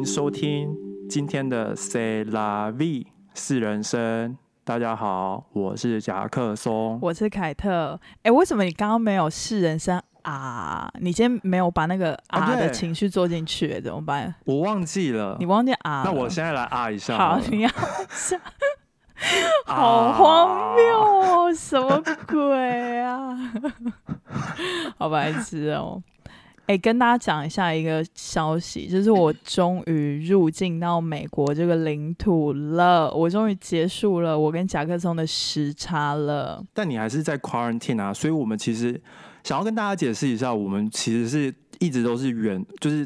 迎收听今天的 C 拉 V 四人生。大家好，我是夹克松。我是凯特。哎、为什么你刚刚没有是人生啊？你今天没有把那个啊啊的情绪做进去，怎么办？我忘记了你，忘记啊？那我现在来啊一下好，了你要 好荒谬哦！什么鬼啊？好白痴哦！哎、跟大家讲一下一个消息，就是我终于入境到美国这个领土了，我终于结束了我跟甲克松的时差了。但你还是在 quarantine 啊，所以我们其实想要跟大家解释一下，我们其实是一直都是远，就是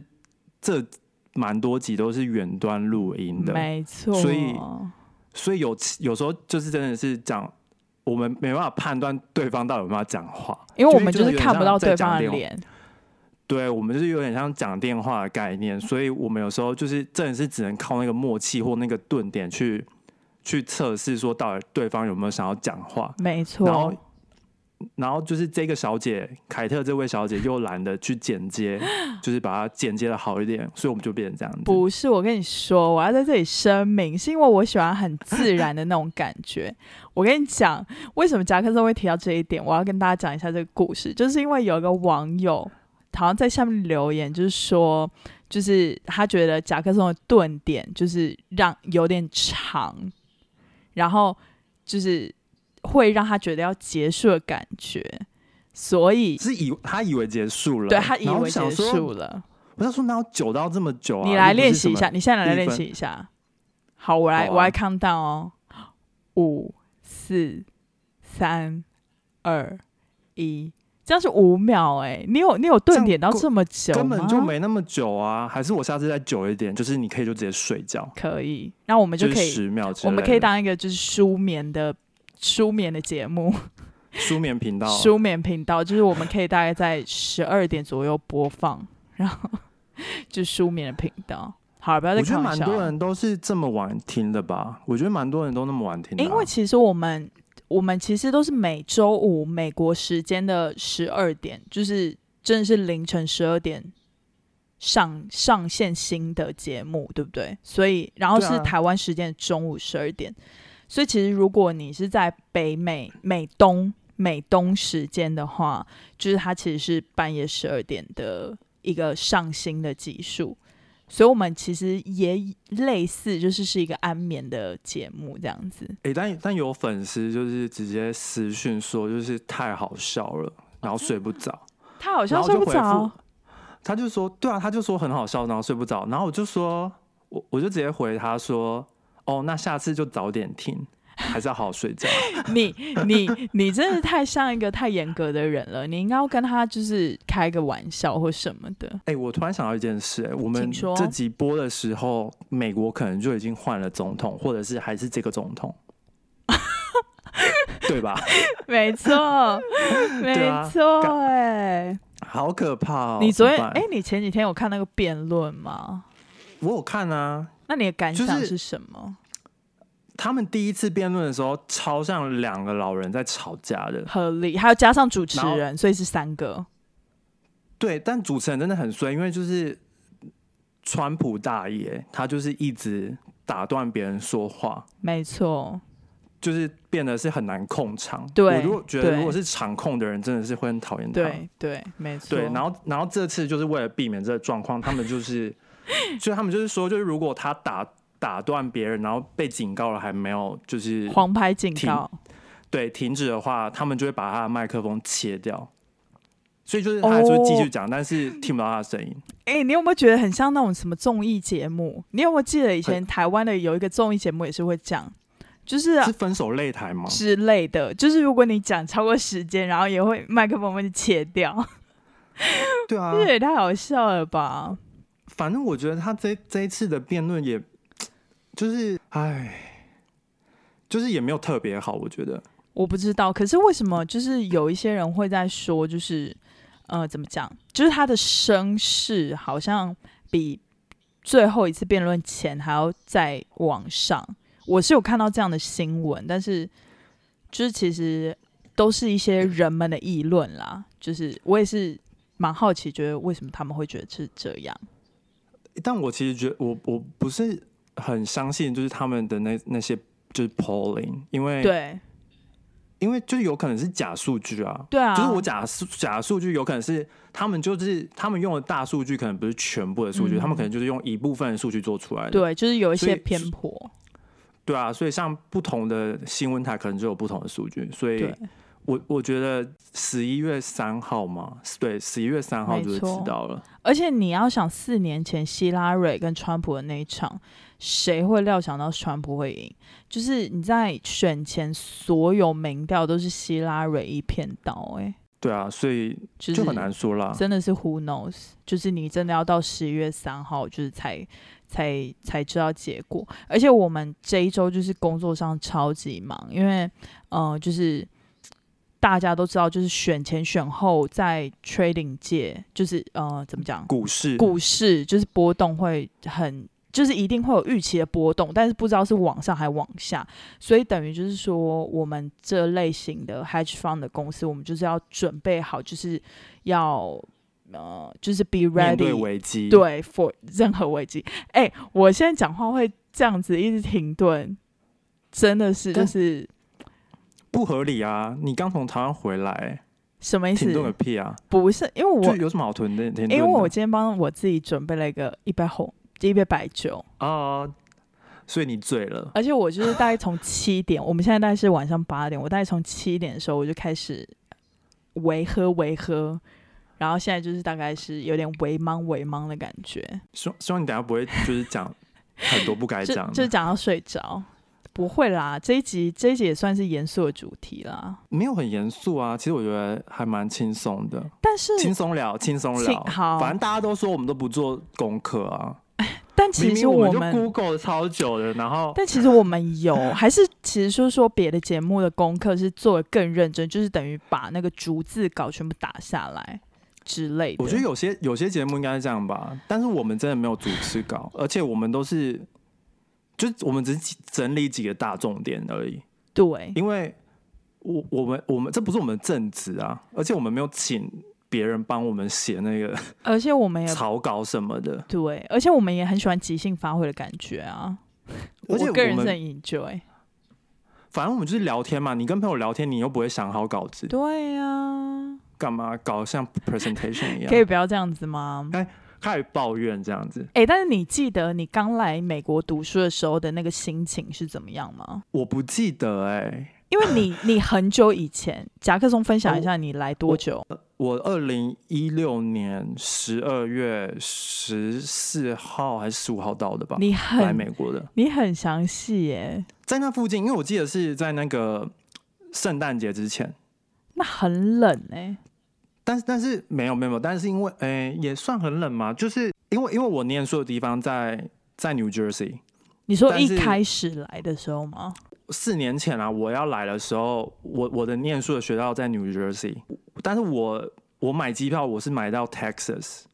这蛮多集都是远端录音的，没错，所以所以有有时候就是真的是讲。我们没办法判断对方到底有没有讲话，因为我们就就是是看不到对方的脸，对我们就是有点像讲电话的概念，所以我们有时候就是真的是只能靠那个默契或那个顿点去去测试，说到底对方有没有想要讲话。没错然后错，，然后就是这个小姐凯特这位小姐又懒得去剪接，就是把它剪接的好一点，所以我们就变成这样子。不是我跟你说，我要在这里声明，是因为我喜欢很自然的那种感觉。我跟你讲，为什么夹克松会提到这一点，我要跟大家讲一下这个故事，就是因为有一个网友好像在下面留言，就是说，就是他觉得夹克松的顿点就是让有点长，然后就是会让他觉得要结束的感觉，所以是以他以为结束了，对他以为结束了。我就说哪有久到这么久啊？你来练习一下，你现在来练习一下。好，我来，啊我来 count down 哦，五、四、三、二、一，这样是五秒哎、你有你有顿点到够这么久根本就没那么久啊，还是我下次再久一点，就是你可以就直接睡觉，可以，那我们就可以，十秒我们可以当一个就是舒眠的舒眠的节目，舒眠频道，舒眠频道，就是我们可以大概在十二点左右播放，然后 就舒眠的频道。好，不要再我觉得开玩笑了。蛮多人都是这么晚听的吧？我觉得蛮多人都那么晚听的啊、因为其实我们我们其实都是每周五美国时间的十二点，就是真的是凌晨十二点上上线新的节目，对不对？所以然后是台湾时间的中午十二点，所以其实如果你是在北美美东美东时间的话，就是它其实是半夜十二点的一个上新的集数。所以，我们其实也类似，就是是一个安眠的节目这样子。诶、但但有粉丝就是直接私讯说，就是太好笑了，然后睡不着。他好然像睡不着，他就说，对啊，他就说很好笑，然后睡不着。然后我就说，我我就直接回他说，哦，那下次就早点听，还是要好好睡觉。你你你真的太像一个太严格的人了，你应该要跟他就是开个玩笑或什么的。哎、我突然想到一件事、哎，我们这集播的时候，美国可能就已经换了总统，或者是还是这个总统，对吧？没错，没错，干哎、好可怕哦！你昨天哎、你前几天有看那个辩论吗？我有看啊，那你的感想是什么？他们第一次辩论的时候，超像两个老人在吵架的。合理，还有加上主持人，所以是三个。对，但主持人真的很衰，因为就是川普大爷，他就是一直打断别人说话，没错，就是变得是很难控场。对我如果觉得如果是场控的人，真的是会很讨厌他。对对，没错。对，然后然后这次就是为了避免这个状况，他们就是，所以他们就是说，就是如果他打打断别人，然后被警告了还没有就是黄牌警告，对停止的话，他们就会把他的麦克风切掉。所以就是他还是会继续讲，但是听不到他的声音。哎、你有没有觉得很像那种什么综艺节目？你有没有记得以前台湾的有一个综艺节目也是会讲，就是是分手擂台吗？之类的，就是如果你讲超过时间，然后也会麦克风会切掉，对啊，这也太好笑了吧？反正我觉得他这这一次的辩论也，就是哎，就是也没有特别好，我觉得。我不知道，可是为什么就是有一些人会在说，就是呃，怎么讲？就是他的声势好像比最后一次辩论前还要再往上。我是有看到这样的新闻，但是就是其实都是一些人们的议论啦。就是我也是蛮好奇，觉得为什么他们会觉得是这样。但我其实觉得我我不是很相信，就是他们的那那些就是 polling，因为对。因为就有可能是假数据啊，对啊，就是我假数假数据有可能是他们就是他们用的大数据，可能不是全部的数据，嗯。他们可能就是用一部分的数据做出来的。对，就是有一些偏颇，对啊，所以像不同的新闻台可能就有不同的数据，所以我我觉得十一月三号嘛，对，十一月三号就会知道了。而且你要想，四年前希拉蕊跟川普的那一场，谁会料想到川普会赢？就是你在选前所有民调都是希拉蕊一片倒、欸，对啊，所以就是就很难说啦。真的是 who knows，就是你真的要到十一月三号，就是才才才知道结果。而且我们这一周就是工作上超级忙，因为呃，就是大家都知道，就是选前选后在 trading 界，就是呃怎么讲，股市，股市就是波动会很。就是一定会有预期的波动，但是不知道是往上还往下，所以等于就是说，我们这类型的 hedge fund 的公司，我们就是要准备好，就是要呃，就是 be ready，危机，对 for 任何危机。哎、我现在讲话会这样子一直停顿，真的是就但是不合理啊！你刚从台湾回来，什么意思停？顿个屁啊！不是因为我就有什么好停顿停顿的？因为我今天帮我自己准备了一个一杯红一杯白酒，哦，所以你醉了。而且我就是大概从七点，我们现在大概是晚上八点，我大概从七点的时候我就开始微喝微喝，然后现在就是大概是有点微茫微茫的感觉，希望希望你等下不会就是讲很多不该 讲的，就讲到睡着。不会啦，这一集这一集也算是严肃的主题啦，没有很严肃啊。其实我觉得还蛮轻松的，但是轻松聊，轻松轻聊。好反正大家都说我们都不做功课啊。但其实我就们 Google 超久的，然后但其实我们有，还是其实说说别的节目的功课是做的更认真，就是等于把那个逐字稿全部打下来之类的。我觉得有些有些节目应该是这样吧，但是我们真的没有主持稿，而且我们都是，就我们只是整理几个大重点而已，对，因为我我们我们这不是我们的正职啊，而且我们没有请别人帮我们写那个而且我们也草稿什么的，对，而且我们也很喜欢即兴发挥的感觉啊。而且我个人是很 enjoy。反正我们就是聊天嘛，你跟朋友聊天，你又不会想好稿子，对呀、干嘛搞得像 presentation 一样可以，不要这样子吗？开始抱怨这样子，哎、但是你记得你刚来美国读书的时候的那个心情是怎么样吗？我不记得哎、因为你你很久以前，夹克松分享一下你来多久？我二零一六年十二月十四号还是十五号到的吧，你来很美国的，你很详细耶，在那附近，因为我记得是在那个圣诞节之前，那很冷哎、但是但是没有没有，但是因为诶、也算很冷嘛，就是因为因为我念书的地方在在 New Jersey，你说一开始来的时候吗？四年前啊，我要来的时候，我我的念书的学校在 New Jersey，但是我我买机票我是买到 Texas，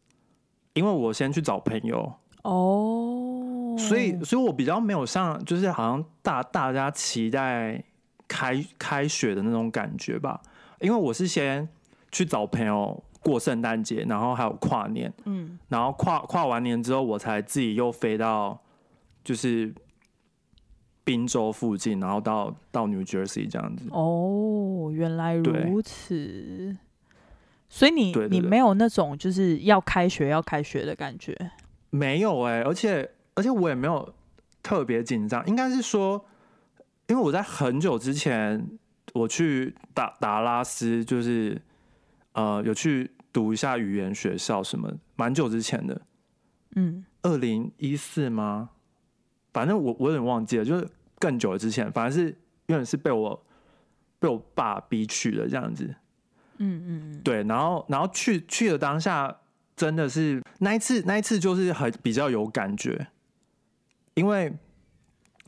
因为我先去找朋友，哦，所以所以我比较没有像就是好像大大家期待开开学的那种感觉吧，因为我是先去找朋友过圣诞节，然后还有跨年，嗯，然后跨跨完年之后，我才自己又飞到就是宾州附近，然后到到 New Jersey 这样子。哦，原来如此。所以你你没有那种就是要开学要开学的感觉，没有哎、而且而且我也没有特别紧张，应该是说，因为我在很久之前我去达达拉斯，就是呃有去读一下语言学校什么，蛮久之前的，嗯，二零一四吗？反正我我有点忘记了，就是更久之前，反正是有点是被我被我爸逼去的这样子。嗯嗯嗯，对，然后然后去去的当下，真的是那一次那一次就是很比较有感觉，因为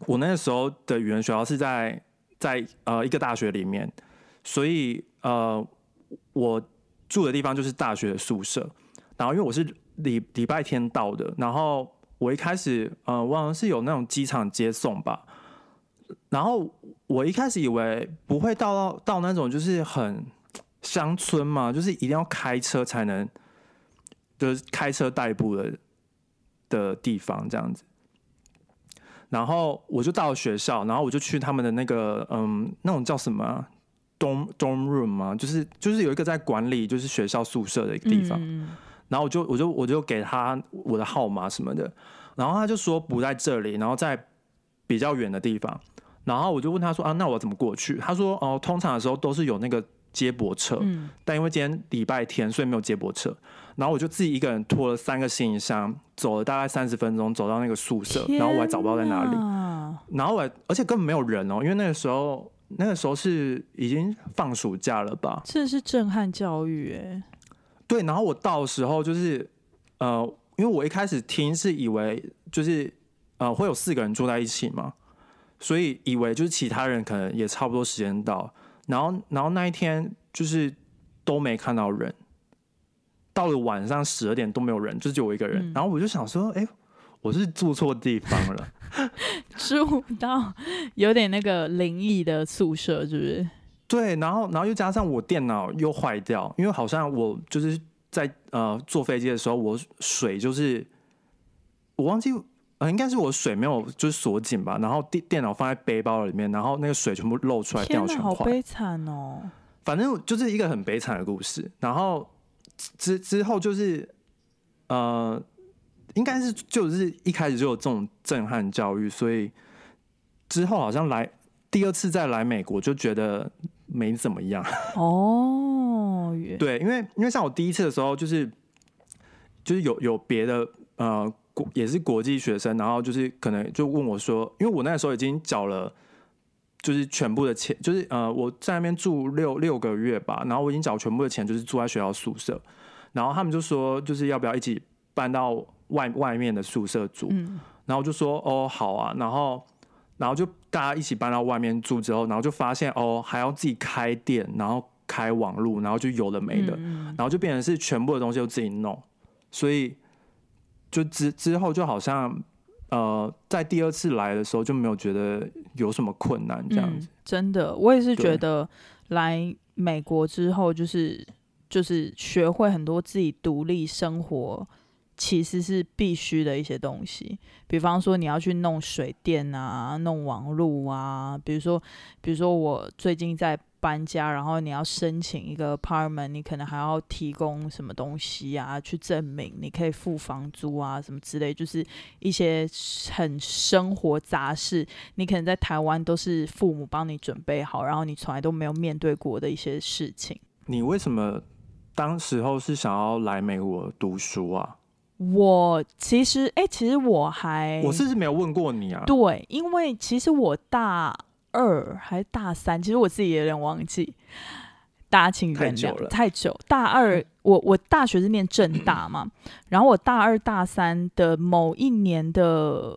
我那个时候的语言学校是在在呃一个大学里面，所以呃我住的地方就是大学的宿舍，然后因为我是礼礼拜天到的，然后我一开始呃忘了是有那种机场接送吧，然后我一开始以为不会到到那种就是很乡村嘛，就是一定要开车才能，就是开车代步的的地方这样子。然后我就到了学校，然后我就去他们的那个嗯，那种叫什么啊 dorm dorm room 嘛？就是就是有一个在管理就是学校宿舍的一个地方。然后我就我就我就给他我的号码什么的，然后他就说不在这里，然后在比较远的地方。然后我就问他说啊，那我怎么过去？他说哦，通常的时候都是有那个接驳车，嗯但因为今天礼拜天，所以没有接驳车。然后我就自己一个人拖了三个行李箱，走了大概三十分钟，走到那个宿舍，然后我还找不到在哪里。然后我还而且根本没有人哦，因为那个时候那个时候是已经放暑假了吧？这是震撼教育哎，对，然后我到的时候就是呃，因为我一开始听是以为就是呃会有四个人住在一起嘛，所以以为就是其他人可能也差不多时间到，然后然后那一天就是都没看到人，到了晚上十二点都没有人，就只有我一个人，嗯然后我就想说，哎、我是住错地方了。住到有点那个灵异的宿舍，是不是？对，然后然后又加上我电脑又坏掉，因为好像我就是在呃坐飞机的时候，我水就是我忘记呃应该是我水没有就是锁紧吧，然后电电脑放在背包里面，然后那个水全部漏出来，电，脑全坏。好悲惨哦！反正就是一个很悲惨的故事。然后之之后就是呃，应该是就是一开始就有这种震撼教育，所以之后好像来第二次再来美国就觉得没怎么样。哦，对，因为因为像我第一次的时候，就是就是有有别的呃国也是国际学生，然后就是可能就问我说，因为我那时候已经缴了。就是全部的钱，就是呃，我在那边住六六个月吧，然后我已经缴全部的钱，就是住在学校宿舍，然后他们就说，就是要不要一起搬到外外面的宿舍住，嗯然后我就说哦好啊，然后然后就大家一起搬到外面住之后，然后就发现哦还要自己开店，然后开网路，然后就有的没的，然后就变成是全部的东西都自己弄，所以就之之后就好像呃在第二次来的时候就没有觉得有什么困难这样子，嗯真的，我也是觉得来美国之后，就是就是学会很多自己独立生活，其实是必须的一些东西。比方说你要去弄水电啊，弄网路啊，比如说比如说我最近在搬家，然后你要申请一个 apartment，你可能还要提供什么东西啊，去证明你可以付房租啊，什么之类，就是一些很生活杂事。你可能在台湾都是父母帮你准备好，然后你从来都没有面对过的一些事情。你为什么当时候是想要来美国读书啊？我其实，哎、其实我还我是不是没有问过你啊？对，因为其实我大二还是大三，其实我自己也有点忘记。大家请原谅，太久了太久。大二，我我大学是念正大嘛，然后我大二大三的某一年的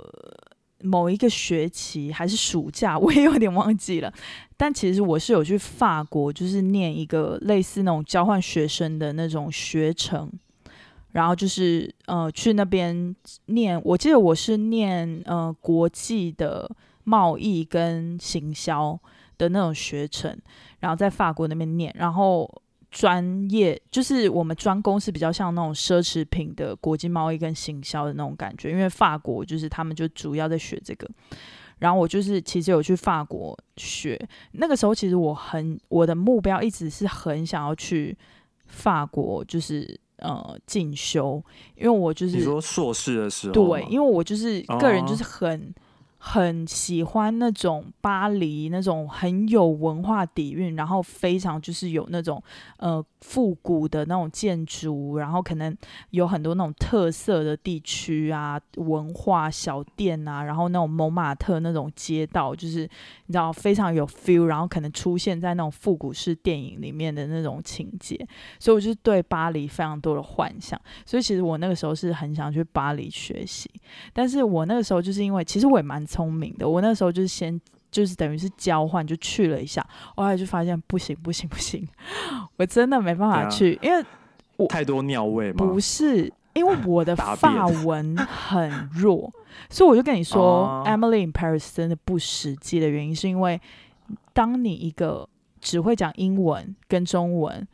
某一个学期还是暑假，我也有点忘记了。但其实我是有去法国，就是念一个类似那种交换学生的那种学程，然后就是呃去那边念，我记得我是念呃国际的贸易跟行销的那种学程，然后在法国那边念，然后专业就是我们专攻是比较像那种奢侈品的国际贸易跟行销的那种感觉，因为法国就是他们就主要在学这个。然后我就是其实有去法国学，那个时候其实我很我的目标一直是很想要去法国，就是呃进修，因为我就是你说硕士的时候，对，因为我就是个人，哦就是很、很喜欢那种巴黎那种很有文化底蕴，然后非常就是有那种呃复古的那种建筑，然后可能有很多那种特色的地区啊、文化小店啊，然后那种蒙马特那种街道，就是你知道非常有 feel，然后可能出现在那种复古式电影里面的那种情节，所以我就对巴黎非常多的幻想。所以其实我那个时候是很想去巴黎学习，但是我那个时候就是因为其实我也蛮 聪明的，我那时候就是先就是等于是交换就去了一下，后来就发现不行不行不行，我真的没办法去，因为太多尿味吗？不是。因为我的 大便法文很弱，所以我就跟你说、哦 e m i l y in Paris 真的不实际的原因，是因为当你一个只会讲英文跟中文，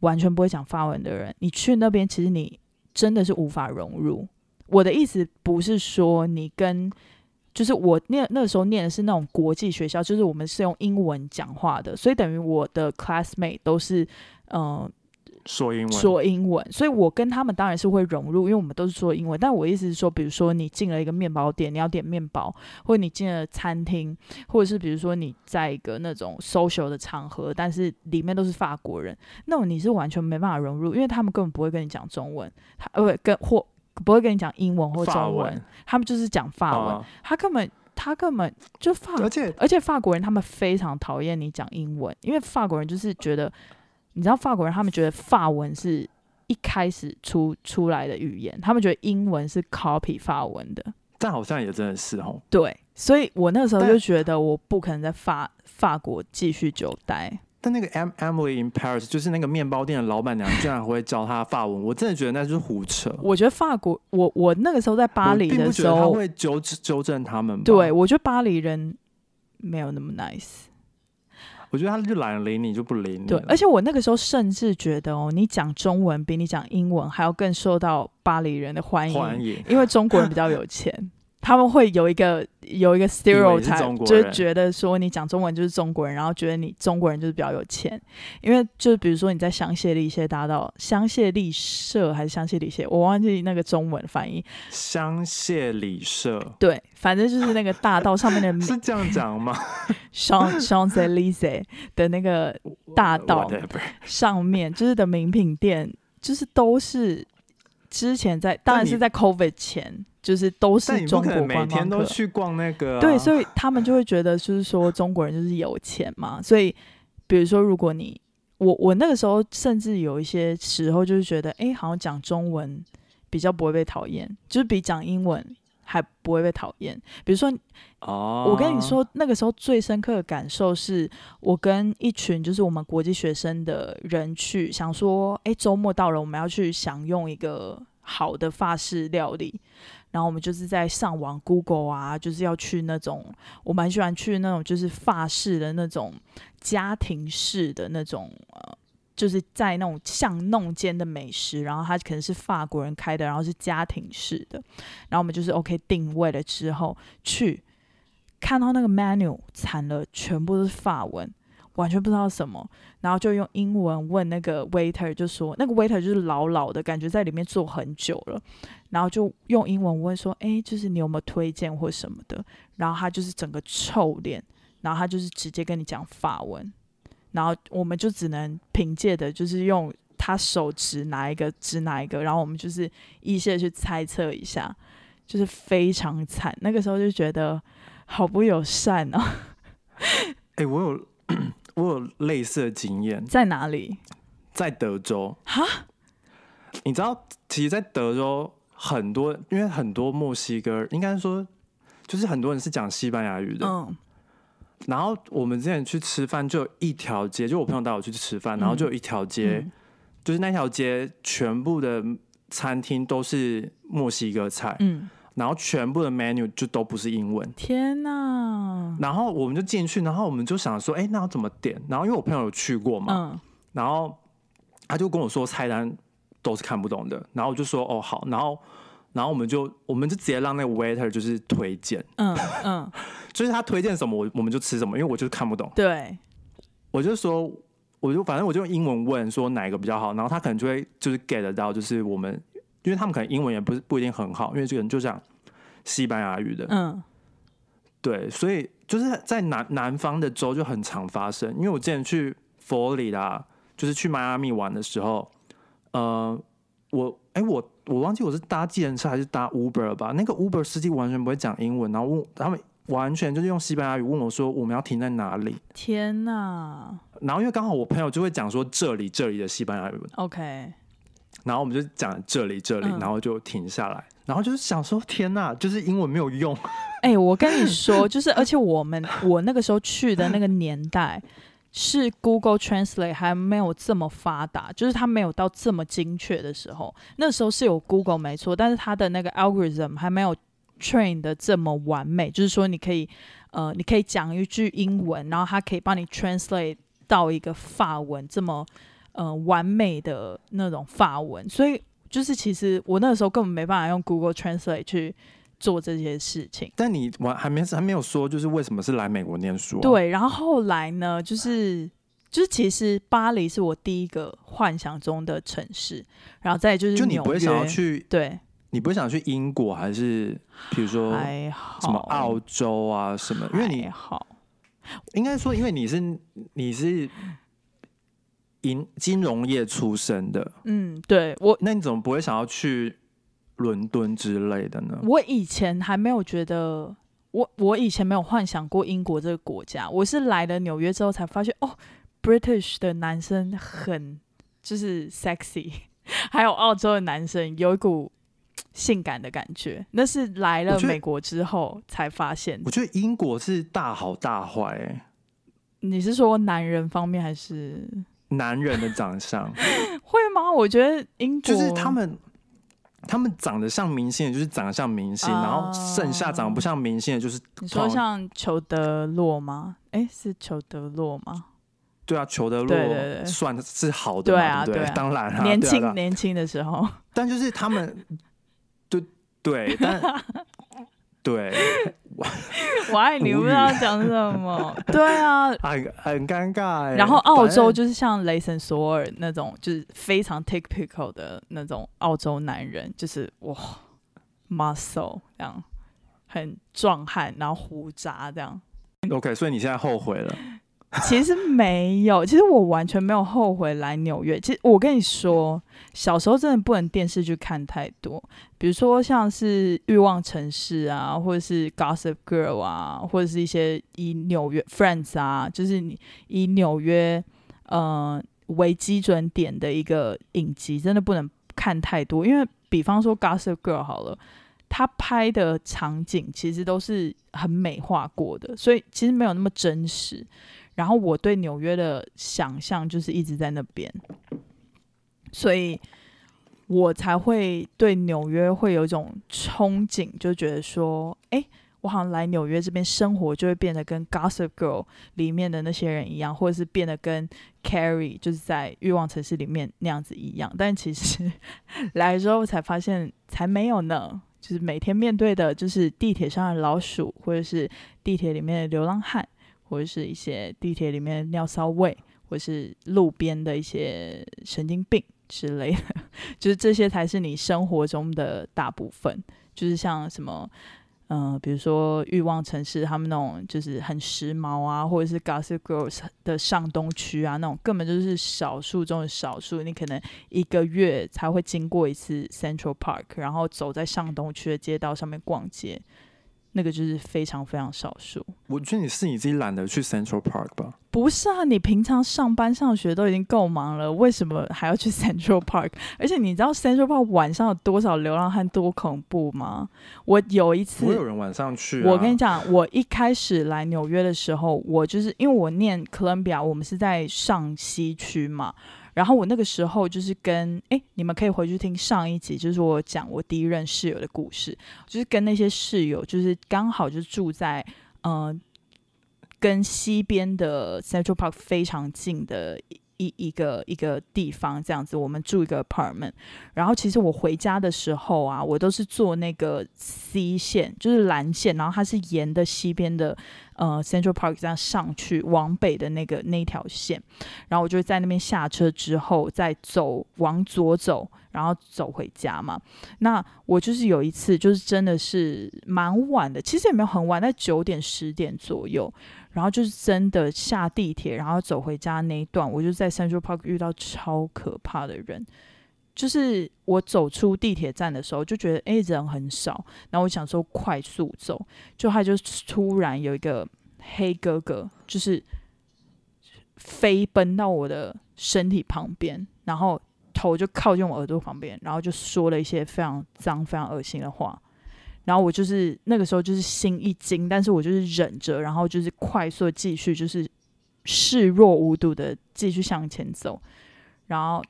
完全不会讲法文的人，你去那边其实你真的是无法融入。我的意思不是说你跟，就是我念那个时候念的是那种国际学校，就是我们是用英文讲话的，所以等于我的 classmate 都是嗯。说英文，说英文，所以我跟他们当然是会融入，因为我们都是说英文。但我意思是说，比如说你进了一个面包店，你要点面包，或者你进了餐厅，或者是比如说你在一个那种 social 的场合，但是里面都是法国人，那种你是完全没办法融入，因为他们根本不会跟你讲中文，他呃跟或不会跟你讲英文或中文，他们就是讲法文，他根本他根本就法，而且而且法国人他们非常讨厌你讲英文，因为法国人就是觉得。你知道法国人他们觉得法文是一开始出出来的语言，他们觉得英文是 copy 法文的，但好像也真的是哦。对，所以我那时候就觉得我不可能在法法国继续久待。但那个 Emily in Paris 就是那个面包店的老板娘，居然会教他法文，我真的觉得那就是胡扯。我觉得法国，我我那个时候在巴黎的时候，他会纠纠正他们。对，我觉得巴黎人没有那么 nice。我觉得他就懒得理你，就不理你。对，而且我那个时候甚至觉得哦，你讲中文比你讲英文还要更受到巴黎人的欢迎，因为中国人比较有钱。他们会有一个有一个 stereotype，就是觉得说你讲中文就是中国人，然后觉得你中国人就是比较有钱。因为就是比如说你在香榭丽榭大道，香榭丽舍还是香榭丽榭，我忘记那个中文翻译。香榭丽舍。对，反正就是那个大道上面的。是这样讲吗？Champs Elysees 的那个大道上面，就是的名品店，就是都是之前在，当然是在 COVID 前。就是都是中国每天都去逛那个，对，所以他们就会觉得，就是说中国人就是有钱嘛。所以，比如说，如果你我我那个时候，甚至有一些时候就是觉得，哎，好像讲中文比较不会被讨厌，就是比讲英文还不会被讨厌。比如说，哦，我跟你说，那个时候最深刻的感受是，我跟一群就是我们国际学生的人去，想说，哎，周末到了，我们要去享用一个好的法式料理。然后我们就是在上网 Google 啊，就是要去那种我蛮喜欢去那种就是法式的那种家庭式的那种呃，就是在那种巷弄间的美食，然后它可能是法国人开的，然后是家庭式的。然后我们就是 OK 定位了之后去看到那个 menu，惨了，全部都是法文。完全不知道什么，然后就用英文问那个 waiter，就说那个 waiter 就是老老的感觉，在里面坐很久了，然后就用英文问说：“哎，就是你有没有推荐或什么的？”然后他就是整个臭脸，然后他就是直接跟你讲法文，然后我们就只能凭借的，就是用他手指哪一个指哪一个，然后我们就是一些去猜测一下，就是非常惨。那个时候就觉得好不友善哦。哎，我有。我有类似的经验，在哪里？在德州。哈？你知道，其实，在德州很多，因为很多墨西哥，应该说，就是很多人是讲西班牙语的。嗯。然后我们之前去吃饭，就有一条街，就我朋友带我去吃饭，然后就有一条街，就是那条街全部的餐厅都是墨西哥菜。嗯。然后全部的 menu 就都不是英文，天哪！然后我们就进去，然后我们就想说，哎，那要怎么点？然后因为我朋友有去过嘛，然后他就跟我说菜单都是看不懂的，然后我就说，哦，好，然后然后我们就我们就直接让那个 waiter 就是推荐，嗯嗯，就是他推荐什么，我我们就吃什么，因为我就是看不懂。对，我就说，我就反正我就用英文问说哪一个比较好，然后他可能就会就是 get 到，就是我们。因为他们可能英文也不是不一定很好，因为这个人就讲西班牙语的，嗯，对，所以就是在南南方的州就很常发生。因为我之前去佛罗里达，就是去迈阿密玩的时候，呃，我哎我我忘记我是搭计程车还是搭 Uber 吧，那个 Uber 司机完全不会讲英文，然后问他们完全就是用西班牙语问我说我们要停在哪里？天哪！然后因为刚好我朋友就会讲说这里这里的西班牙语，OK。然后我们就讲这里这里，然后就停下来，然后就是想说天呐，就是英文没有用。哎，我跟你说，就是而且我们我那个时候去的那个年代，是 Google Translate 还没有这么发达，就是它没有到这么精确的时候。那时候是有 Google 没错，但是它的那个 algorithm 还没有 train 的这么完美，就是说你可以呃，你可以讲一句英文，然后它可以帮你 translate 到一个法文这么。呃，完美的那种法文，所以就是其实我那个时候根本没办法用 Google Translate 去做这些事情。但你完还没还没有说，就是为什么是来美国念书、啊？，对，然后后来呢，就是就是其实巴黎是我第一个幻想中的城市，然后再就是就你不会想要去，对，你不会想去英国，还是比如说什么澳洲啊什么？因为你好应该说，因为你是你是银金融业出身的，嗯，对我那你怎么不会想要去伦敦之类的呢？我以前还没有觉得，我我以前没有幻想过英国这个国家，我是来了纽约之后才发现，哦，British 的男生很就是 sexy，还有澳洲的男生有一股性感的感觉，那是来了美国之后才发现我。觉得英国是大好大坏、欸，你是说男人方面还是男人的长相 会吗？我觉得英国就是他们。他们长得像明星的，就是长得像明星，哦然后剩下长得不像明星的，就是你说像裘德洛吗？哎，是裘德洛吗？对啊，裘德洛对对对算是好的嘛，对啊对不对啊当然啊，年轻对啊对啊年轻的时候，但就是他们，对对，但 对，我爱你，无语不知道讲什么。对啊，很很尴尬欸。然后澳洲就是像雷神索尔那种，就是非常 typical 的那种澳洲男人，就是哇 muscle 这样，很壮汉，然后胡渣这样。OK，所以你现在后悔了。其实没有，其实我完全没有后悔来纽约。其实我跟你说，小时候真的不能电视剧看太多，比如说像是《欲望城市》啊，或者是《Gossip Girl》啊，或者是一些以纽约 Friends 啊，就是你以纽约呃为基准点的一个影集，真的不能看太多，因为比方说《Gossip Girl》好了。他拍的场景其实都是很美化过的，所以其实没有那么真实。然后我对纽约的想象就是一直在那边，所以我才会对纽约会有一种憧憬，就觉得说，哎，我好像来纽约这边生活，就会变得跟《Gossip Girl》里面的那些人一样，或者是变得跟 Carrie 就是在《欲望城市》里面那样子一样。但其实 来之后才发现，才没有呢。就是每天面对的，就是地铁上的老鼠，或者是地铁里面的流浪汉。或者是一些地铁里面尿骚味，或是路边的一些神经病之类的，就是这些才是你生活中的大部分。就是像什么，嗯、比如说欲望城市，他们那种就是很时髦啊，或者是 Gossip Girls 的上东区啊，那种根本就是少数中的少数。你可能一个月才会经过一次 Central Park，然后走在上东区的街道上面逛街。那个就是非常非常少数。我觉得你是你自己懒得去 Central Park 吧？不是啊，你平常上班上学都已经够忙了，为什么还要去 Central Park？而且你知道 Central Park 晚上有多少流浪汉多恐怖吗？我有一次我有人晚上去、啊。我跟你讲，我一开始来纽约的时候，我就是因为我念 Columbia，我们是在上西区嘛。然后我那个时候就是跟哎，你们可以回去听上一集，就是我讲我第一任室友的故事，就是跟那些室友，就是刚好就住在呃跟西边的 Central Park 非常近的一一个一个地方，这样子，我们住一个 apartment。然后其实我回家的时候啊，我都是坐那个 C 线，就是蓝线，然后它是沿的西边的呃 Central Park 这样上去往北的那个那条线，然后我就在那边下车之后再走往左走，然后走回家嘛。那我就是有一次就是真的是蛮晚的，其实也没有很晚，在九点十点左右。然后就是真的下地铁，然后走回家那一段，我就在 Central Park 遇到超可怕的人。就是我走出地铁站的时候，就觉得诶人很少，然后我想说快速走，就他就突然有一个黑哥哥，就是飞奔到我的身体旁边，然后头就靠近我耳朵旁边，然后就说了一些非常脏、非常恶心的话。然后我就是那个时候就是心一惊，但是我就是忍着，然后就是快速继续就是视若无睹的继续向前走，然后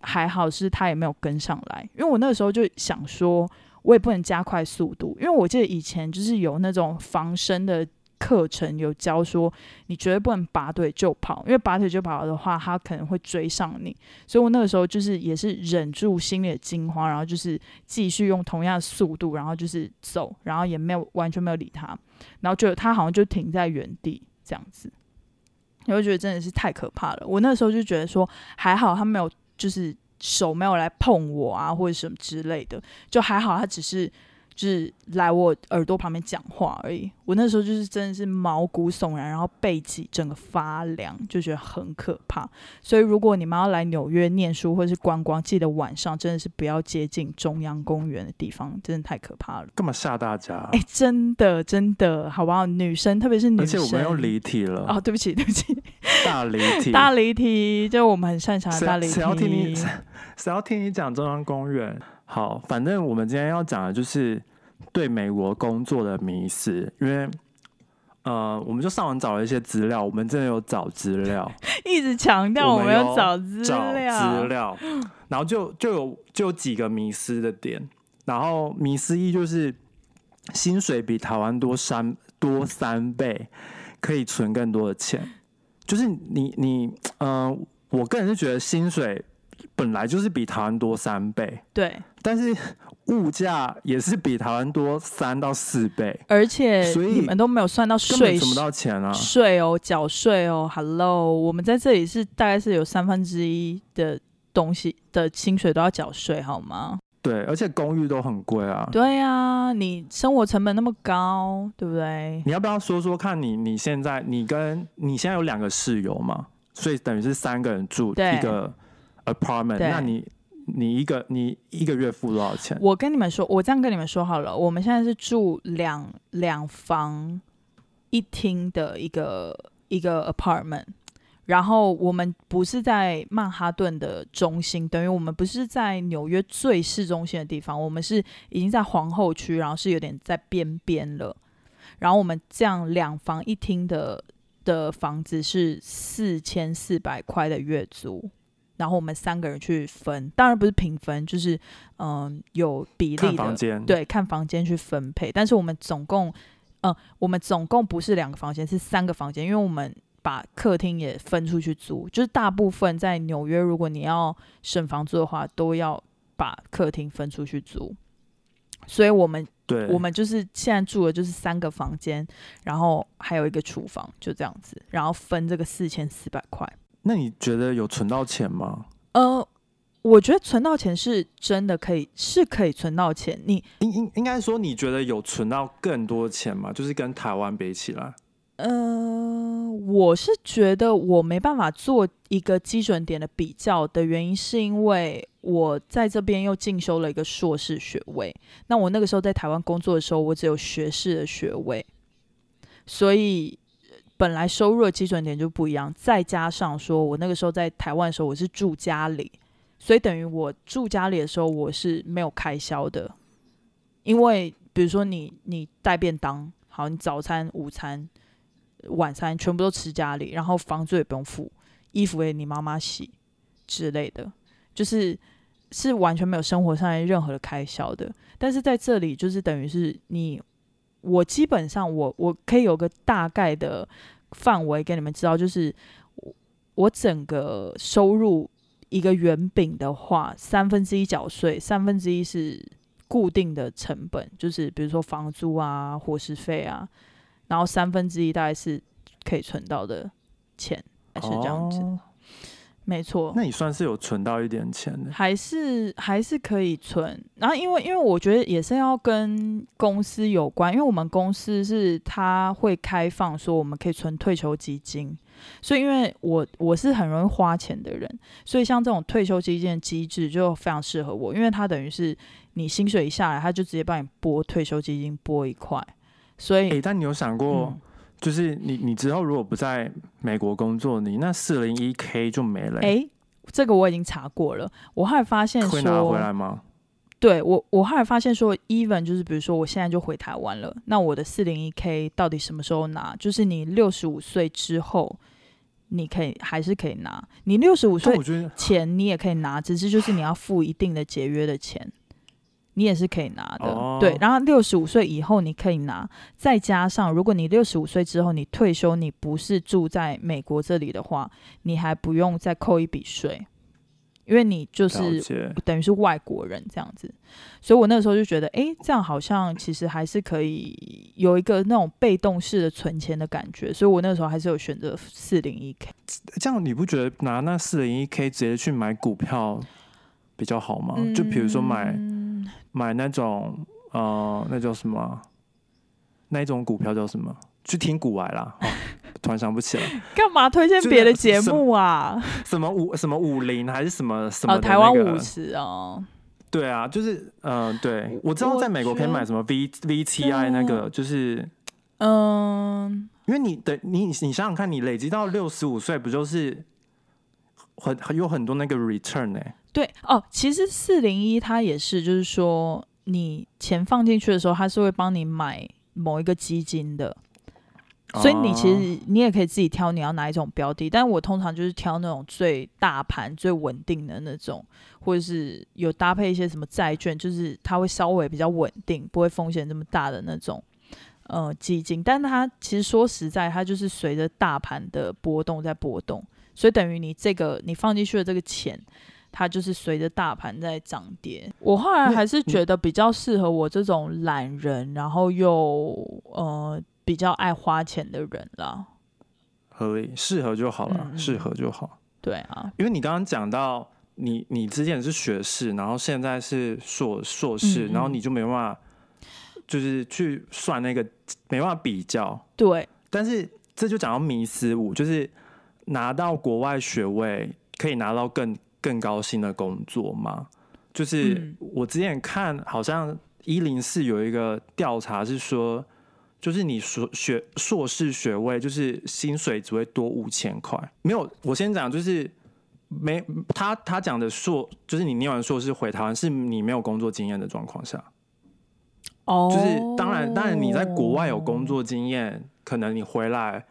还好是他也没有跟上来，因为我那个时候就想说，我也不能加快速度，因为我记得以前就是有那种防身的课程有教说，你绝对不能拔腿就跑，因为拔腿就跑的话，他可能会追上你。所以我那个时候就是也是忍住心里的惊慌，然后就是继续用同样的速度，然后就是走，然后也没有完全没有理他，然后就他好像就停在原地这样子。我就觉得真的是太可怕了。我那时候就觉得说，还好他没有，就是手没有来碰我啊，或者什么之类的，就还好他只是。就是来我耳朵旁边讲话而已。我那时候就是真的是毛骨悚然，然后背脊整个发凉，就觉得很可怕。所以如果你们要来纽约念书或者是观光，记得晚上真的是不要接近中央公园的地方，真的太可怕了。干嘛吓大家？哎，真的真的，好不好？女生，特别是女生，而且我们又离题了。哦，对不起，对不起，大离题，大离题，就我们很擅长的大离题。谁要听你？谁要听你讲中央公园？好，反正我们今天要讲的就是对美国工作的迷思，因为呃，我们就上网找了一些资料，我们真的有找资料，一直强调我们要找资料，资料，然后就就有就有几个迷失的点，然后迷思一就是薪水比台湾多三多三倍，可以存更多的钱，就是你你呃，我个人是觉得薪水。本来就是比台湾多三倍，对，但是物价也是比台湾多三到四倍，而且所以你们都没有算到税，存不到钱啊，税哦，缴税哦，Hello，我们在这里是大概是有三分之一的东西的薪水都要缴税，好吗？对，而且公寓都很贵啊，对啊，你生活成本那么高，对不对？你要不要说说看你你现在你跟你现在有两个室友嘛，所以等于是三个人住一个。apartment，那你你一个你一个月付多少钱？我跟你们说，我这样跟你们说好了，我们现在是住两两房一厅的一个一个 apartment，然后我们不是在曼哈顿的中心，等于我们不是在纽约最市中心的地方，我们是已经在皇后区，然后是有点在边边了。然后我们这样两房一厅的的房子是四千四百块的月租。然后我们三个人去分，当然不是平分，就是嗯有比例的，对，看房间去分配。但是我们总共，嗯，我们总共不是两个房间，是三个房间，因为我们把客厅也分出去租。就是大部分在纽约，如果你要省房租的话，都要把客厅分出去租。所以我们，对，我们就是现在住的就是三个房间，然后还有一个厨房，就这样子，然后分这个四千四百块。那你觉得有存到钱吗？呃，我觉得存到钱是真的可以，是可以存到钱。你应应应该说，你觉得有存到更多钱吗？就是跟台湾比起来，呃，我是觉得我没办法做一个基准点的比较的原因，是因为我在这边又进修了一个硕士学位。那我那个时候在台湾工作的时候，我只有学士的学位，所以。本来收入的基准点就不一样，再加上说我那个时候在台湾的时候，我是住家里，所以等于我住家里的时候，我是没有开销的。因为比如说你你带便当，好，你早餐、午餐、晚餐全部都吃家里，然后房租也不用付，衣服也你妈妈洗之类的，就是是完全没有生活上任何的开销的。但是在这里，就是等于是你。我基本上，我我可以有个大概的范围给你们知道，就是我我整个收入一个圆饼的话，三分之一缴税，三分之一是固定的成本，就是比如说房租啊、伙食费啊，然后三分之一大概是可以存到的钱，是这样子。没错，那你算是有存到一点钱的，还是还是可以存。然后因为因为我觉得也是要跟公司有关，因为我们公司是他会开放说我们可以存退休基金，所以因为我我是很容易花钱的人，所以像这种退休基金的机制就非常适合我，因为它等于是你薪水一下来，他就直接帮你拨退休基金拨一块，所以但你有想过？就是你，你之后如果不在美国工作，你那四零一 k 就没了。哎，这个我已经查过了，我后来发现会拿回来吗？对我，我后来发现说，even 就是比如说我现在就回台湾了，那我的四零一 k 到底什么时候拿？就是你六十五岁之后，你可以还是可以拿。你六十五岁前你也可以拿，只是就是你要付一定的节约的钱。你也是可以拿的。哦对，然后六十五岁以后你可以拿，再加上如果你六十五岁之后你退休，你不是住在美国这里的话，你还不用再扣一笔税，因为你就是。等于是外国人这样子，所以我那个时候就觉得，哎，这样好像其实还是可以有一个那种被动式的存钱的感觉，所以我那个时候还是有选择四零一 k。这样你不觉得拿那四零一 k 直接去买股票比较好吗？就比如说买嗯买那种呃，那叫什么啊？那一种股票叫什么？去听股癌啦，哦、突然想不起来，干嘛推荐就是别的节目啊？什么五什么五零还是什么什么、哦，台湾五十哦，对啊，就是嗯、呃对我知道在美国可以觉买什么 V V T I 那个，就是嗯，因为你的你你想想看，你累积到六十五岁，不就是很很有很多那个 return 呢、对哦，其实四零一它也是，就是说你钱放进去的时候，它是会帮你买某一个基金的。所以你其哦实你也可以自己挑你要哪一种标的，但我通常就是挑那种最大盘、最稳定的那种，或者是有搭配一些什么债券，就是它会稍微比较稳定，不会风险这么大的那种呃基金。但它其实说实在，它就是随着大盘的波动在波动，所以等于你这个你放进去的这个钱。它就是随着大盘在涨跌。我后来还是觉得比较适合我这种懒人，然后又呃比较爱花钱的人啦。合理，适合就好了，适合就好。对啊，因为你刚刚讲到你你之前是学士，然后现在是硕硕士，然后你就没办法，就是去算那个没办法比较。对，但是这就讲到迷思五，就是拿到国外学位可以拿到更更高薪的工作吗？就是嗯我之前看好像一零四有一个调查是说，就是你硕学硕士学位，就是薪水只会多五千块。没有，我先讲就是。没，他他讲的硕就是你念完硕士回台湾，是你没有工作经验的状况下，哦，就是当然，当然你在国外有工，作经验，可能你回来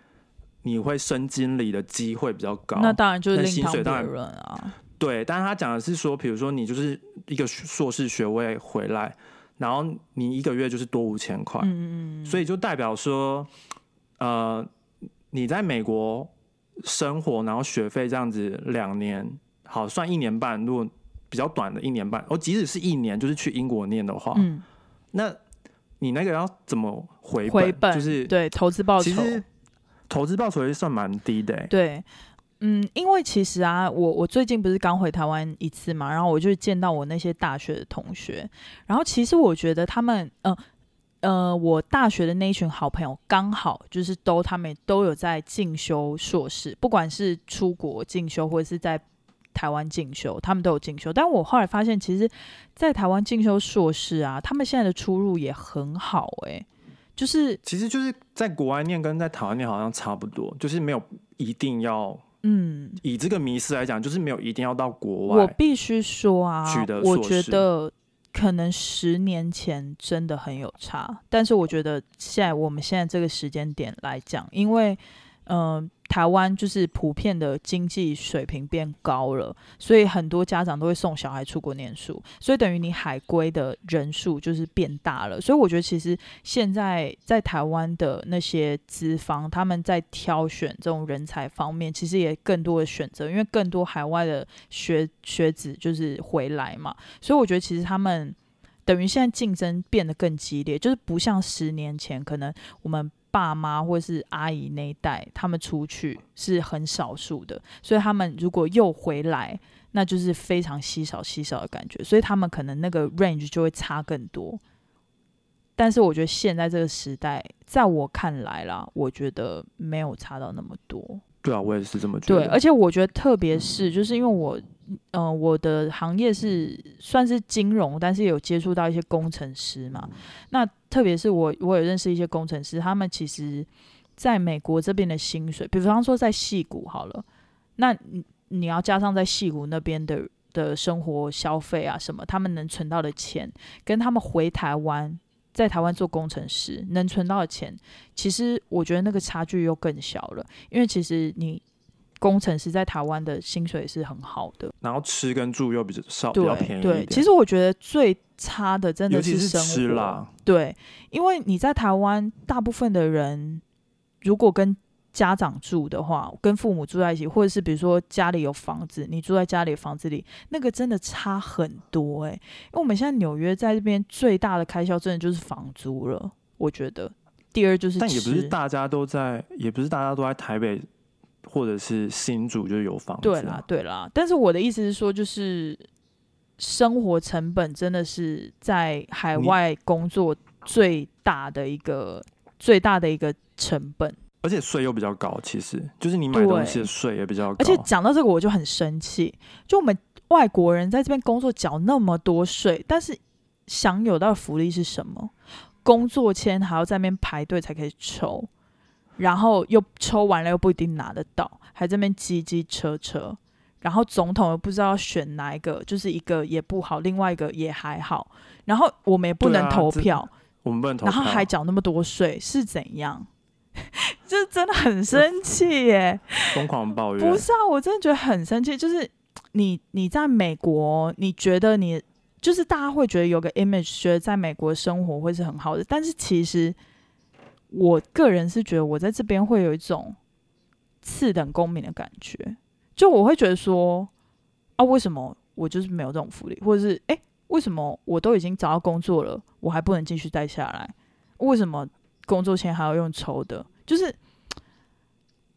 你会升经理的机会比较高。那当然就是另当别薪水当然论啊。对，但是他讲的是说，比如说你就是一个硕士学位回来，然后你一个月就是多五千块，嗯嗯所以就代表说，呃，你在美国生活，然后学费这样子两年，好算一年半，如果比较短的一年半，哦，即使是一年，就是去英国念的话，嗯，那你那个要怎么回本？回本就是对投资报酬其，实投资报酬也算蛮低的、欸，对。嗯，因为其实啊，我我最近不是刚回台湾一次嘛，然后我就见到我那些大学的同学，然后其实我觉得他们，呃呃，我大学的那一群好朋友，刚好就是都他们都有在进修硕士，不管是出国进修或者是在台湾进修，他们都有进修。但我后来发现，其实，在台湾进修硕士啊，他们现在的出入也很好、欸，就是其实就是在国外念跟在台湾念好像差不多，就是没有一定要嗯，以这个迷失来讲，就是没有一定要到国外我。必须说啊取得，我觉得可能十年前真的很有差，但是我觉得现在我们现在这个时间点来讲，因为嗯、呃台湾就是普遍的经济水平变高了，所以很多家长都会送小孩出国念书，所以等于你海归的人数就是变大了。所以我觉得其实现在在台湾的那些资方，他们在挑选这种人才方面，其实也更多的选择，因为更多海外的学学子就是回来嘛，所以我觉得其实他们。等于现在竞争变得更激烈，就是不像十年前，可能我们爸妈或是阿姨那一代，他们出去是很少数的，所以他们如果又回来，那就是非常稀少稀少的感觉，所以他们可能那个 range 就会差更多。但是我觉得现在这个时代，在我看来啦，我觉得没有差到那么多。对啊，我也是这么觉对，得。而且我觉得特别是就是因为我，呃，我的行业是算是金融，但是有接触到一些工程师嘛。那特别是我，我有认识一些工程师，他们其实在美国这边的薪水，比方说在戏谷好了，那你你要加上在戏谷那边的的生活消费啊什么，他们能存到的钱，跟他们回台湾。在台湾做工程师能存到的钱，其实我觉得那个差距又更小了，因为其实你工程师在台湾的薪水是很好的，然后吃跟住又比较少，比较便宜对对。其实我觉得最差的真的是生活。吃啦，对，因为你在台湾，大部分的人如果跟家长住的话，跟父母住在一起，或者是比如说家里有房子，你住在家里的房子里，那个真的差很多诶、因为我们现在纽约在这边最大的开销真的就是房租了，我觉得。第二就是但也不是大家都在，也不是大家都在台北或者是新主就有房子、对啦，，对啦，但是我的意思是说，就是生活成本真的是在海外工作最大的一个最大的一个成本。而且税又比较高，其实就是你买东西的税也比较高，而且讲到这个，我就很生气，就我们外国人在这边工作缴那么多税，但是享有到的福利是什么？工作签还要在那边排队才可以抽，然后又抽完了又不一定拿得到，还在那边叽叽车车。然后总统又不知道选哪一个，就是一个也不好，另外一个也还好。然后我们也不能投这票，我们不能投然后票还缴那么多税，是怎样？这真的很生气耶！疯狂抱怨，不是啊，我真的觉得很生气。就是你你在美国，你觉得你就是大家会觉得有个 image，觉得在美国生活会是很好的，但是其实我个人是觉得我在这边会有一种次等公民的感觉，就我会觉得说啊，为什么我就是没有这种福利，或者是诶，为什么我都已经找到工作了，我还不能继续待下来？为什么工作前还要用抽的？就是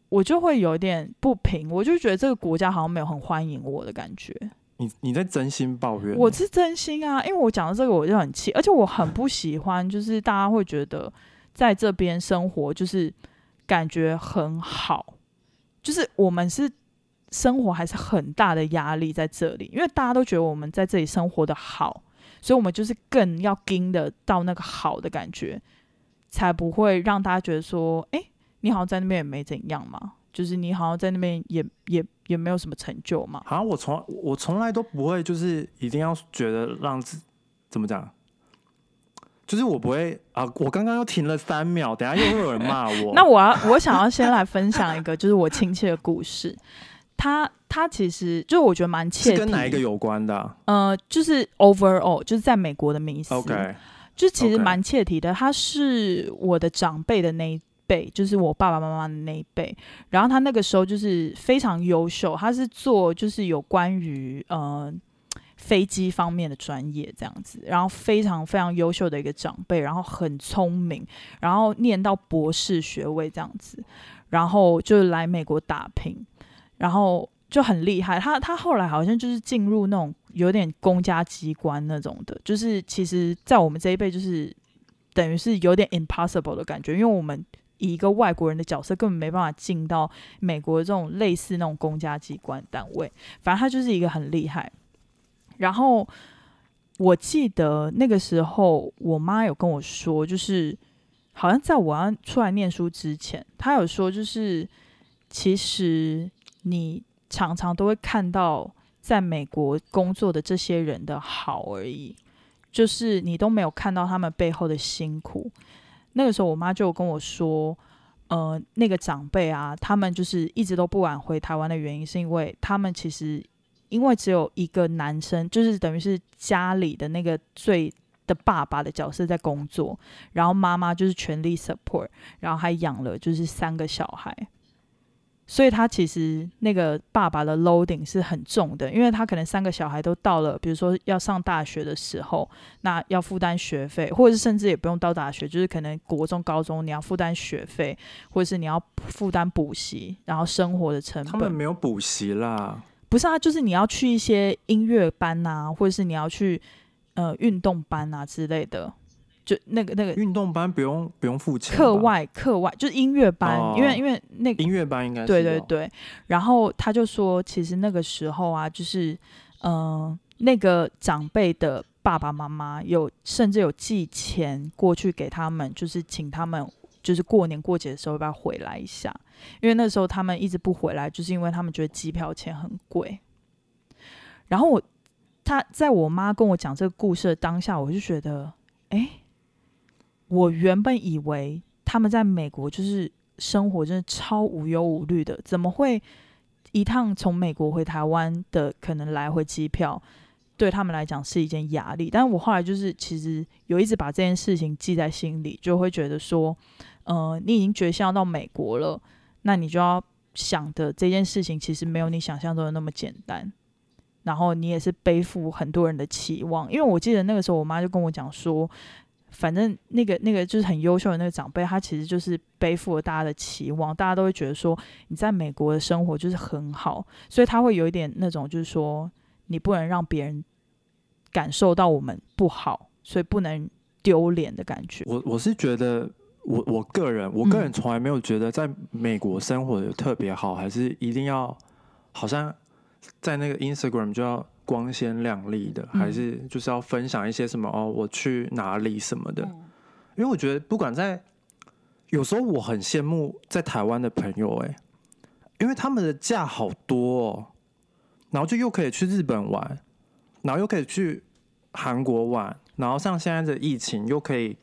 我就会有点不平，我就觉得这个国家好像没有很欢迎我的感觉。你你在真心抱怨，我是真心啊，因为我讲到这个我就很气，而且我很不喜欢，就是大家会觉得在这边生活就是感觉很好，就是我们是生活还是很大的压力在这里，因为大家都觉得我们在这里生活的好，所以我们就是更要盯的到那个好的感觉，才不会让大家觉得说，哎、你好像在那边也没怎样嘛，就是你好像在那边也也也没有什么成就嘛。好像我从我从来都不会，就是一定要觉得让自怎么讲，就是我不会啊。我刚刚又停了三秒，等下又会有人骂我。那我要我想要先来分享一个，就是我亲戚的故事。他他其实就我觉得蛮切，是跟哪一个有关的啊、呃，就是 overall 就是在美国的迷思 OK，就其实蛮切题的。他是我的长辈的那一辈，就是我爸爸妈妈的那一辈。然后他那个时候就是非常优秀，他是做就是有关于呃飞机方面的专业这样子，然后非常非常优秀的一个长辈，然后很聪明，然后念到博士学位这样子，然后就来美国打拼，然后。就很厉害，他他后来好像就是进入那种有点公家机关那种的，就是其实，在我们这一辈，就是等于是有点 impossible 的感觉，因为我们以一个外国人的角色，根本没办法进到美国这种类似那种公家机关单位。反正他就是一个很厉害。然后我记得那个时候，我妈有跟我说，就是好像在我要出来念书之前，她有说，就是其实你常常都会看到在美国工作的这些人的好而已，就是你都没有看到他们背后的辛苦。那个时候，我妈就跟我说，呃，那个长辈啊，他们就是一直都不敢回台湾的原因，是因为他们其实因为只有一个男生，就是等于是家里的那个最的爸爸的角色在工作，然后妈妈就是全力 support，然后还养了就是三个小孩。所以他其实那个爸爸的 loading 是很重的，因为他可能三个小孩都到了，比如说要上大学的时候，那要负担学费，或者是甚至也不用到大学，就是可能国中、高中你要负担学费，或者是你要负担补习，然后生活的成本。他们没有补习啦，不是啊，就是你要去一些音乐班呐、或者是你要去呃运动班啊之类的，就那个那个运动班不用不用付钱，课外课外就是音乐班，哦。因为因为那个音乐班应该是，对对对，然后他就说，其实那个时候啊，就是嗯、呃那个长辈的爸爸妈妈有甚至有寄钱过去给他们，就是请他们就是过年过节的时候要不要回来一下，因为那时候他们一直不回来，就是因为他们觉得机票钱很贵。然后我他在我妈跟我讲这个故事的当下，我就觉得，哎，我原本以为他们在美国就是生活真的超无忧无虑的，怎么会一趟从美国回台湾的可能来回机票对他们来讲是一件压力。但我后来就是其实有一直把这件事情记在心里，就会觉得说，呃，你已经决心要到美国了，那你就要想的这件事情其实没有你想象中的那么简单。然后你也是背负很多人的期望，因为我记得那个时候我妈就跟我讲说，反正那个那个就是很优秀的那个长辈，他其实就是背负了大家的期望，大家都会觉得说你在美国的生活就是很好，所以他会有一点那种就是说你不能让别人感受到我们不好，所以不能丢脸的感觉。我我是觉得，我我个人我个人从来没有觉得在美国生活的特别好，还是一定要好像。在那个 Instagram 就要光鲜亮丽的，还是就是要分享一些什么哦？我去哪里什么的？因为我觉得不管在，有时候我很羡慕在台湾的朋友，哎，因为他们的假好多，哦，然后就又可以去日本玩，然后又可以去韩国玩，然后像现在的疫情又可以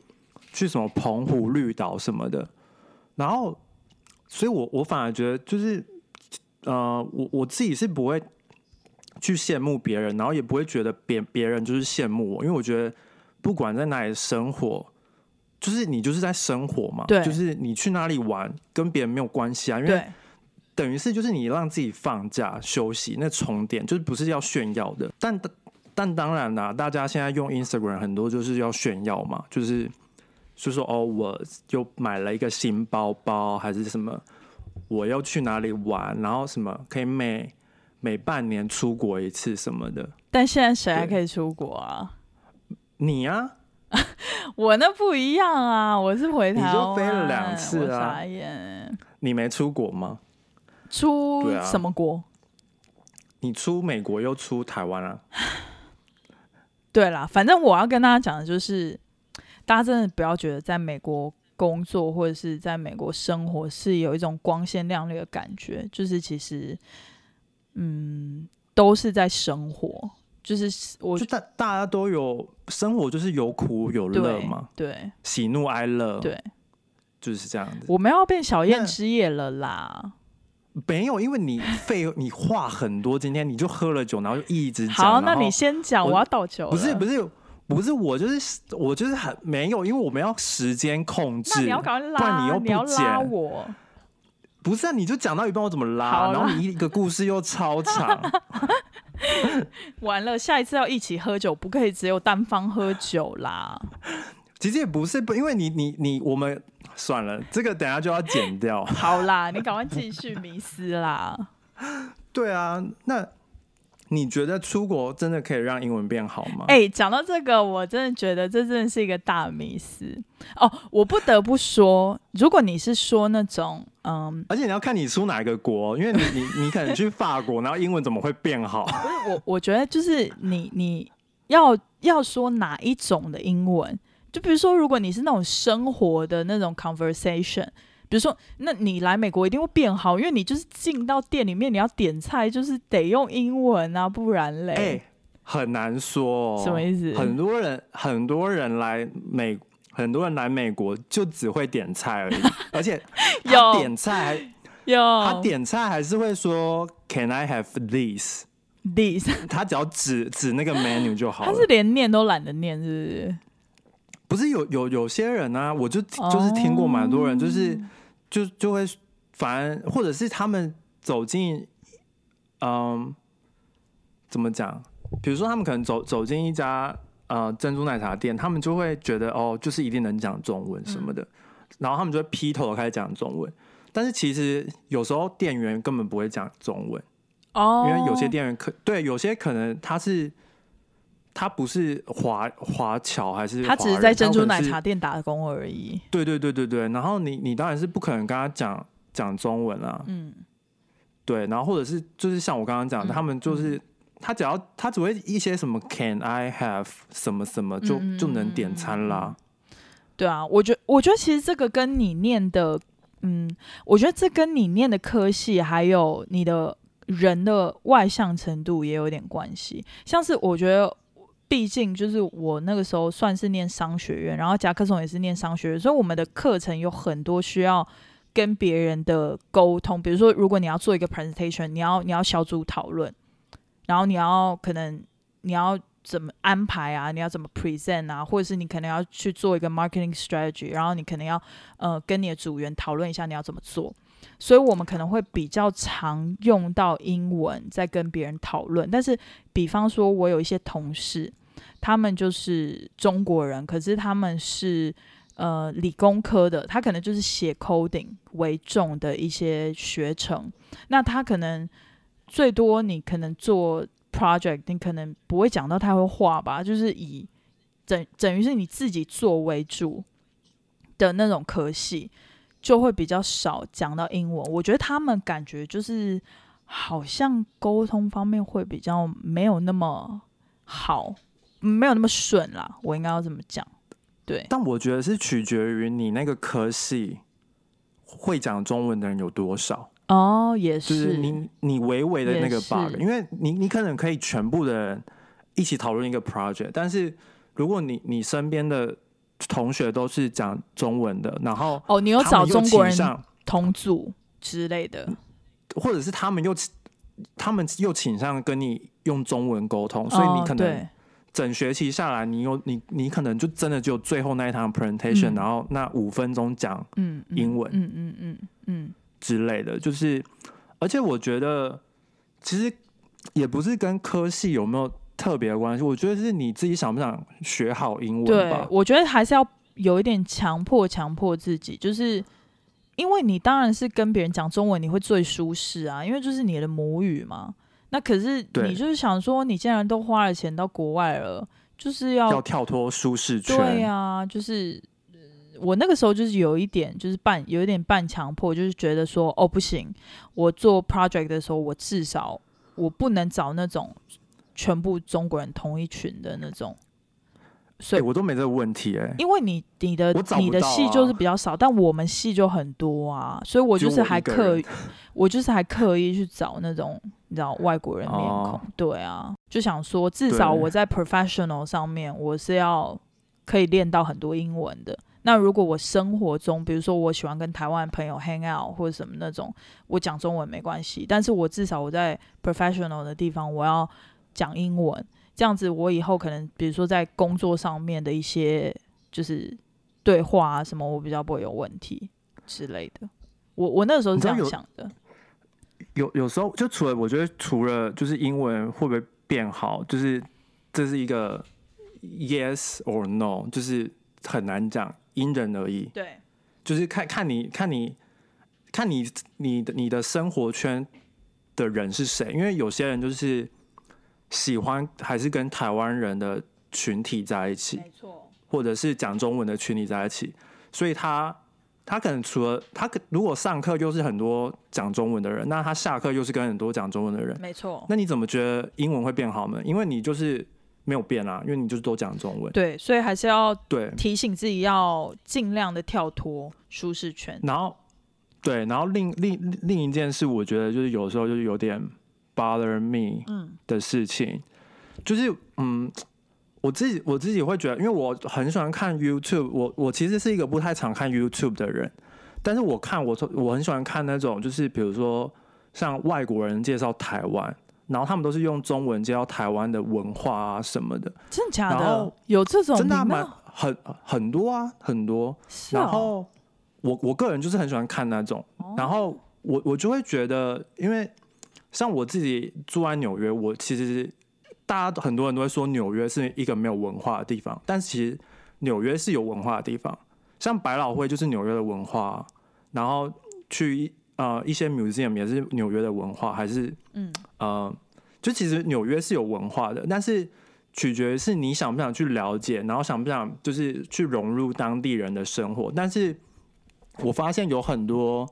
去什么澎湖绿岛什么的，然后，所以我我反而觉得就是。呃，我我自己是不会去羡慕别人，然后也不会觉得别别人就是羡慕我，因为我觉得不管在哪里生活，就是你就是在生活嘛，对，就是你去哪里玩跟别人没有关系啊，因为等于是就是你让自己放假休息，那重点就是不是要炫耀的，但但当然啦，大家现在用 Instagram 很多就是要炫耀嘛，就是就说哦，我又买了一个新包包还是什么。我又去哪里玩？然后什么可以每每半年出国一次什么的？但现在谁还可以出国啊？你啊，我那不一样啊！我是回台湾，你就飞了两次啊！你没出国吗？出什么国？你出美国又出台湾啊？对啦，反正我要跟大家讲的就是，大家真的不要觉得在美国。工作或者是在美国生活是有一种光鲜亮丽的感觉，就是其实，嗯，都是在生活，就是我就大大家都有生活，就是有苦有乐嘛，对，喜怒哀乐，对，就是这样子。我们要变小燕之夜了啦？没有，因为你废你话很多，今天你就喝了酒，然后就一直讲。好，那你先讲，我要倒酒。不是不是。不是我，就是我，就是很没有，因为我们要时间控制，你要赶快拉，你又不剪我。不是啊，你就讲到一半，我怎么拉？然后你一个故事又超长。完了，下一次要一起喝酒，不可以只有单方喝酒啦。其实也不是不，因为你你你，我们算了，这个等下就要剪掉。好啦，你赶快继续迷失啦。对啊，那。你觉得出国真的可以让英文变好吗？哎，讲到这个，我真的觉得这真的是一个大迷思哦。我不得不说，如果你是说那种，嗯，而且你要看你出哪一个国，因为你你你可能去法国，然后英文怎么会变好？不是我，我觉得就是你你要要说哪一种的英文，就比如说，如果你是那种生活的那种 conversation。比如说，那你来美国一定会变好，因为你就是进到店里面，你要点菜就是得用英文啊，不然嘞，哎，很难说。什么意思？很多人很多人来美，很多人来美国就只会点菜而已，而且他点菜有他点菜还是会说 Can I have this this？他只要指指那个 menu 就好了。他是连念都懒得念，是不是？不是有有有些人呢，我就就是听过蛮多人就是。就就会反而，或者是他们走进，嗯，怎么讲？比如说他们可能走走进一家呃珍珠奶茶店，他们就会觉得哦，就是一定能讲中文什么的，然后他们就会劈头开始讲中文。但是其实有时候店员根本不会讲中文哦，因为有些店员可对有些可能他是。他不是华华侨还是？他只是在珍珠奶茶店打工而已。对对对对对，然后你你当然是不可能跟他讲讲中文啊。嗯，对，然后或者是就是像我刚刚讲，他们就是他只要他只会一些什么 Can I have 什么什么就就能点餐啦。对啊，我觉我觉得其实这个跟你念的，嗯，我觉得这跟你念的科系还有你的人的外向程度也有点关系。像是我觉得。毕竟就是我那个时候算是念商学院，然后夹克松也是念商学院，所以我们的课程有很多需要跟别人的沟通。比如说，如果你要做一个 presentation，你要你要小组讨论，然后你要可能你要怎么安排啊，你要怎么 present 啊，或者是你可能要去做一个 marketing strategy，然后你可能要呃跟你的组员讨论一下你要怎么做。所以我们可能会比较常用到英文在跟别人讨论，但是比方说，我有一些同事，他们就是中国人，可是他们是呃理工科的，他可能就是写 coding 为重的一些学程，那他可能最多你可能做 project，你可能不会讲到太会画吧，就是以等等于是你自己做为主的那种科系。就会比较少讲到英文，我觉得他们感觉就是好像沟通方面会比较没有那么好，没有那么顺啦。我应该要这么讲，对。但我觉得是取决于你那个科系会讲中文的人有多少哦，也是就是你你微微的那个 bug，因为你你可能可以全部的人一起讨论一个 project，但是如果你你身边的。同学都是讲中文的，然后哦，你有找中国人同组之类的，或者是他们又他们又倾向跟你用中文沟通，所以你可能整学期下来，你有你你可能就真的就最后那一堂 presentation，然后那五分钟讲嗯英文嗯嗯嗯嗯之类的，就是而且我觉得其实也不是跟科系有没有。特别的关系，我觉得是你自己想不想学好英文吧？我觉得还是要有一点强迫，强迫自己，就是因为你当然是跟别人讲中文，你会最舒适啊，因为就是你的母语嘛。那可是你就是想说，你既然都花了钱到国外了，就是要要跳脱舒适圈。对啊，就是我那个时候就是有一点，就是半有一点半强迫，就是觉得说，哦，不行，我做 project 的时候，我至少我不能找那种。全部中国人同一群的那种，所以我都没这个问题哎，因为你你的你的戏就是比较少，但我们戏就很多啊，所以我就是还刻意我就是还刻意去找那种你知道外国人面孔，对啊，就想说至少我在 professional 上面我是要可以练到很多英文的。那如果我生活中，比如说我喜欢跟台湾朋友 hang out 或者什么那种，我讲中文没关系，但是我至少我在 professional 的地方我要。讲英文，这样子我以后可能，比如说在工作上面的一些就是对话啊什么，我比较不会有问题之类的。我我那个时候是这样想的。有有时候就除了我觉得除了就是英文会不会变好，就是这是一个 yes or no，就是很难讲，因人而异。对，就是看看你看你看你你的你的生活圈的人是谁，因为有些人就是。喜欢还是跟台湾人的群体在一起，没错，或者是讲中文的群体在一起，所以他他可能除了他如果上课又是很多讲中文的人，那他下课又是跟很多讲中文的人，没错。那你怎么觉得英文会变好呢？因为你就是没有变啊，因为你就是都讲中文。对，所以还是要对提醒自己要尽量的跳脱舒适圈。然后对，然后另另另一件事，我觉得就是有时候就是有点。Bother me，嗯，的事情，就是嗯，我自己我自己会觉得，因为我很喜欢看 YouTube，我我其实是一个不太常看 YouTube 的人，但是我看我我很喜欢看那种，就是比如说像外国人介绍台湾，然后他们都是用中文介绍台湾的文化啊什么的，真的？假的？有这种真的蛮很很多啊，很多。然后我我个人就是很喜欢看那种，然后我我就会觉得，因为。像我自己住在纽约，我其实大家很多人都会说纽约是一个没有文化的地方，但其实纽约是有文化的地方。像百老汇就是纽约的文化，然后去呃一些 museum 也是纽约的文化，还是嗯呃，就其实纽约是有文化的，但是取决于是你想不想去了解，然后想不想就是去融入当地人的生活。但是我发现有很多。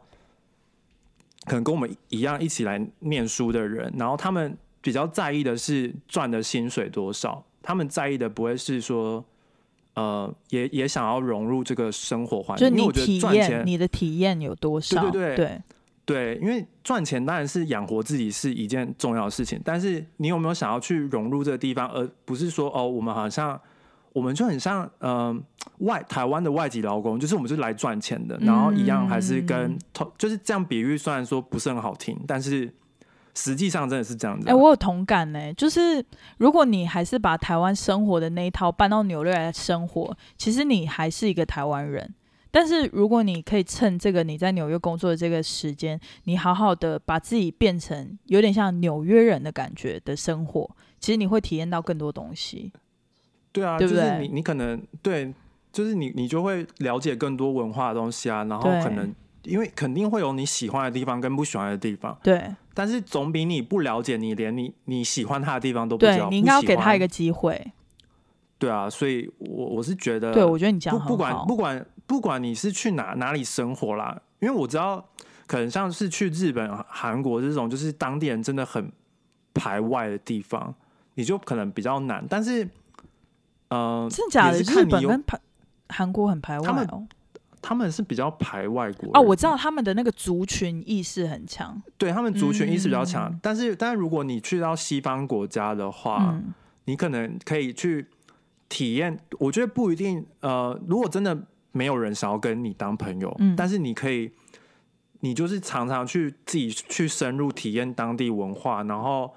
可能跟我们一样一起来念书的人，然后他们比较在意的是赚的薪水多少，他们在意的不会是说，呃，也也想要融入这个生活环境。就你体验，你的体验有多少？对对对对，因为赚钱当然是养活自己是一件重要的事情，但是你有没有想要去融入这个地方，而不是说哦，我们好像。我们就很像，嗯，外台湾的外籍劳工，就是我们是来赚钱的，然后一样还是跟，就是这样比喻，虽然说不是很好听，但是实际上真的是这样子、哎、啊。我有同感呢、就是如果你还是把台湾生活的那一套搬到纽约来生活，其实你还是一个台湾人。但是如果你可以趁这个你在纽约工作的这个时间，你好好的把自己变成有点像纽约人的感觉的生活，其实你会体验到更多东西。对啊，就是你你可能对，就是你你就会了解更多文化的东西啊，然后可能因为肯定会有你喜欢的地方跟不喜欢的地方，对但是总比你不了解你连你你喜欢他的地方都不知道，你应该要给他一个机会。对啊，所以我我是觉得，对，我觉得你这样不不管不管不管你是去哪哪里生活啦，因为我知道可能像是去日本、韩国这种，就是当地人真的很排外的地方，你就可能比较难。但是，呃，真的假的？日本跟排韩国很排外他们哦。他们是比较排外国哦，我知道他们的那个族群意识很强。对他们族群意识比较强，嗯但是但是如果你去到西方国家的话，嗯，你可能可以去体验。我觉得不一定，呃，如果真的没有人想要跟你当朋友，嗯但是你可以，你就是常常去自己去深入体验当地文化，然后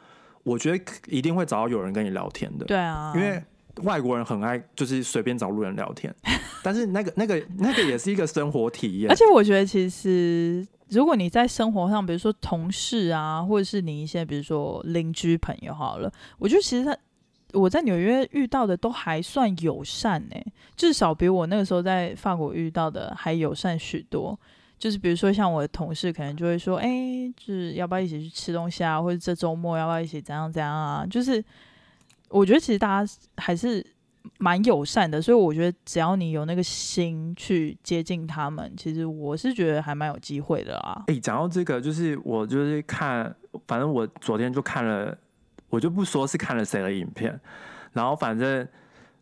我觉得一定会找到有人跟你聊天的，对啊，因为。外国人很爱就是随便找路人聊天，但是那个那个那个也是一个生活体验而，且我觉得其实如果你在生活上，比如说同事啊，或者是你一些比如说邻居朋友好了，我觉得其实他我在纽约遇到的都还算友善呢、至少比我那个时候在法国遇到的还友善许多。就是比如说像我的同事可能就会说，哎、就是要不要一起去吃东西啊，或者这周末要不要一起怎样怎样啊？就是我觉得其实大家还是蛮友善的，所以我觉得只要你有那个心去接近他们，其实我是觉得还蛮有机会的啊。哎、讲到这个，就是我就是看，反正我昨天就看了，我就不说是看了谁的影片，然后反正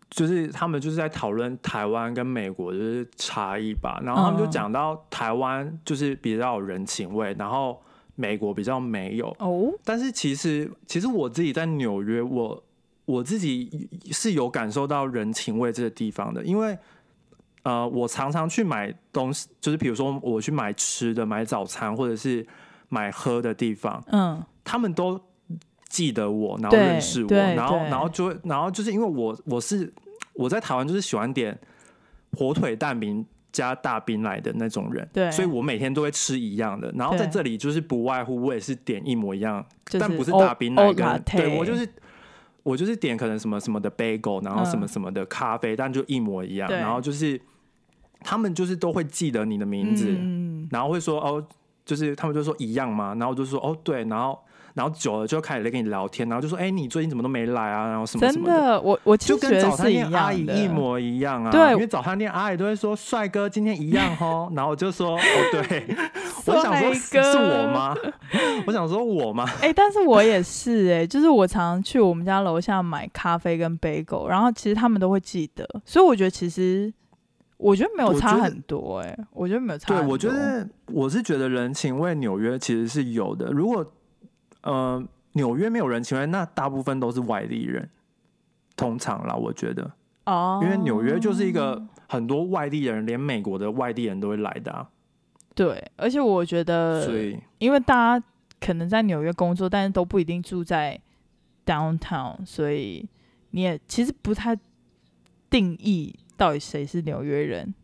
就是他们就是在讨论台湾跟美国就是差异吧，然后他们就嗯讲到台湾就是比较有人情味，然后美国比较没有，哦，但是其实其实我自己在纽约，我我自己是有感受到人情味这个地方的，因为呃，我常常去买东西，就是比如说我去买吃的、买早餐或者是买喝的地方，嗯，他们都记得我，然后认识我，然后然后就会然后就是因为我我是我在台湾就是喜欢点火腿蛋饼。加大冰来的那种人，对所以我每天都会吃一样的。然后在这里就是不外乎我也是点一模一样但不是大冰奶跟对我就是我就是点可能什么什么的 bagel，然后什么嗯什么的咖啡，但就一模一样。然后就是他们就是都会记得你的名字，嗯，然后会说哦，就是他们就说一样嘛？然后就说哦对，然后然后久了就开始在跟你聊天，然后就说哎你最近怎么都没来啊？然后什么什么的。真的，我我其就觉得早餐店是一样的，阿姨一模一样啊，对因为早餐店阿姨都会说帅哥今天一样哦，然后我就说哦对，我想说是我吗？我想说我吗？哎、但是我也是哎、就是我常常去我们家楼下买咖啡跟 bagel，然后其实他们都会记得，所以我觉得其实我觉得没有差很多哎、我觉得没有差对，很多。我觉得我是觉得人情味纽约其实是有的。如果呃纽约没有人情味，那大部分都是外地人，通常啦，我觉得，哦，因为纽约就是一个很多外地人，连美国的外地人都会来的、啊，对，而且我觉得，所以因为大家可能在纽约工作，但是都不一定住在 downtown，所以你也其实不太定义到底谁是纽约人。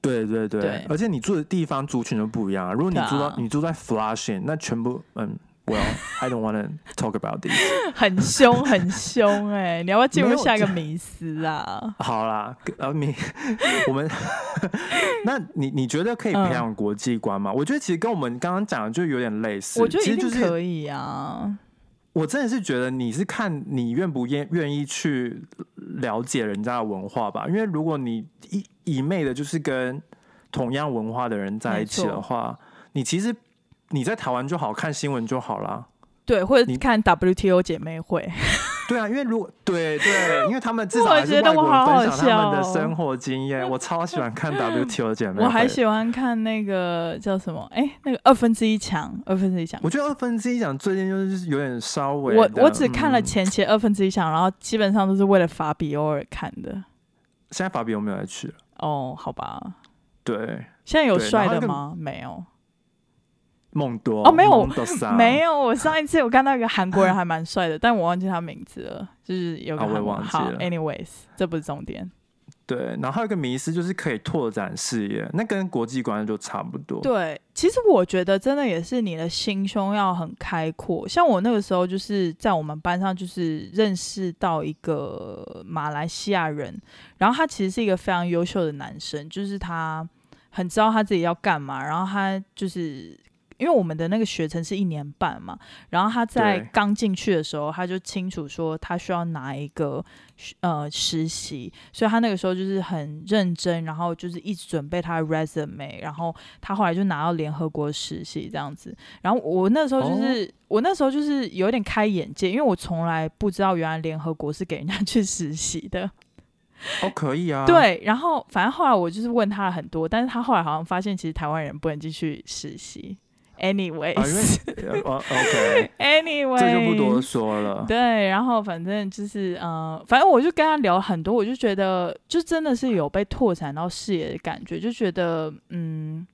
对对对，对而且你住的地方族群都不一样啊。如果你住到、你住在 Flushing，那全部嗯，Well I don't want to talk about this。很凶，很凶哎、你要不要进入下一个迷思啊？好啦，呃，你我们，那你你觉得可以嗯培养国际观吗？我觉得其实跟我们刚刚讲的就有点类似。我觉得就是可以啊。我真的是觉得你是看你愿不愿愿意去了解人家的文化吧，因为如果你一一昧的就是跟同样文化的人在一起的话，你其实你在台湾就好看新闻就好啦。对，或者你看 WTO 姐妹会，对啊，因为如果对对，因为他们至少我还是觉得外国人我好好分享他们的笑哦生活经验，我超喜欢看 WTO 的姐妹会。我还喜欢看那个叫什么？哎、那个二分之一强，二分之一强。我觉得二分之一强最近就是有点稍微我我只看了嗯前期二分之一强，然后基本上都是为了法比欧而看的。现在法比有没有来去了？哦，好吧，对，现在有帅的吗？没有。梦多哦没有 没有，我上一次我看到一个韩国人还蛮帅的，但我忘记他名字了，就是有个啊我忘记了，anyways，这不是重点。对，然后还有一个迷思就是可以拓展视野，那跟国际观就差不多。对，其实我觉得真的也是你的心胸要很开阔。像我那个时候就是在我们班上，就是认识到一个马来西亚人，然后他其实是一个非常优秀的男生，就是他很知道他自己要干嘛，然后他就是。因为我们的那个学程是一年半嘛，然后他在刚进去的时候，他就清楚说他需要拿一个呃实习，所以他那个时候就是很认真，然后就是一直准备他的 resume，然后他后来就拿到联合国实习这样子。然后我那时候就是、我那时候就是有点开眼界，因为我从来不知道原来联合国是给人家去实习的。哦，可以啊。，对，然后反正后来我就是问他了很多，但是他后来好像发现其实台湾人不能进去实习。Anyways，、啊，因为呃哦 OK，Anyway，这就不多说了。对，然后反正就是呃，反正我就跟他聊很多，我就觉得就真的是有被拓展到视野的感觉，就觉得嗯，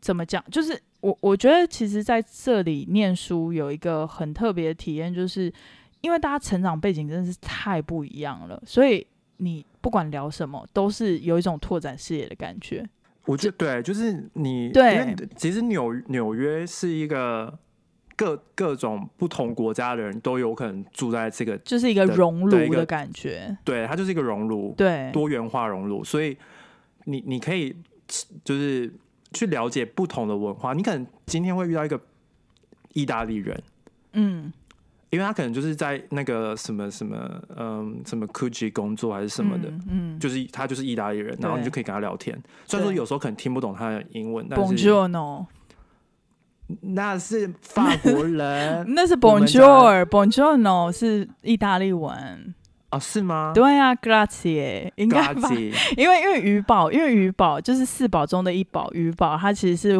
怎么讲，就是我我觉得其实在这里念书有一个很特别的体验，就是因为大家成长背景真的是太不一样了，所以你不管聊什么，都是有一种拓展视野的感觉。我觉得对，就是你对因为其实纽纽约是一个各各种不同国家的人都有可能住在这个，就是一个熔炉的感觉，对，它就是一个熔炉，对，多元化熔炉，所以你你可以就是去了解不同的文化。你可能今天会遇到一个意大利人，嗯，因为他可能就是在那个什么什么嗯什么 Gucci 工作还是什么的，嗯，嗯。就是他就是意大利人，然后你就可以跟他聊天。虽然说有时候可能听不懂他的英文，但是 Bonjour，那是法国人。那是 Bonjour，Bonjour 是意大利文。哦，是吗？对啊，Grazie。应该吧。因为因为鱼宝，因为鱼宝就是四宝中的一宝，鱼宝它其实是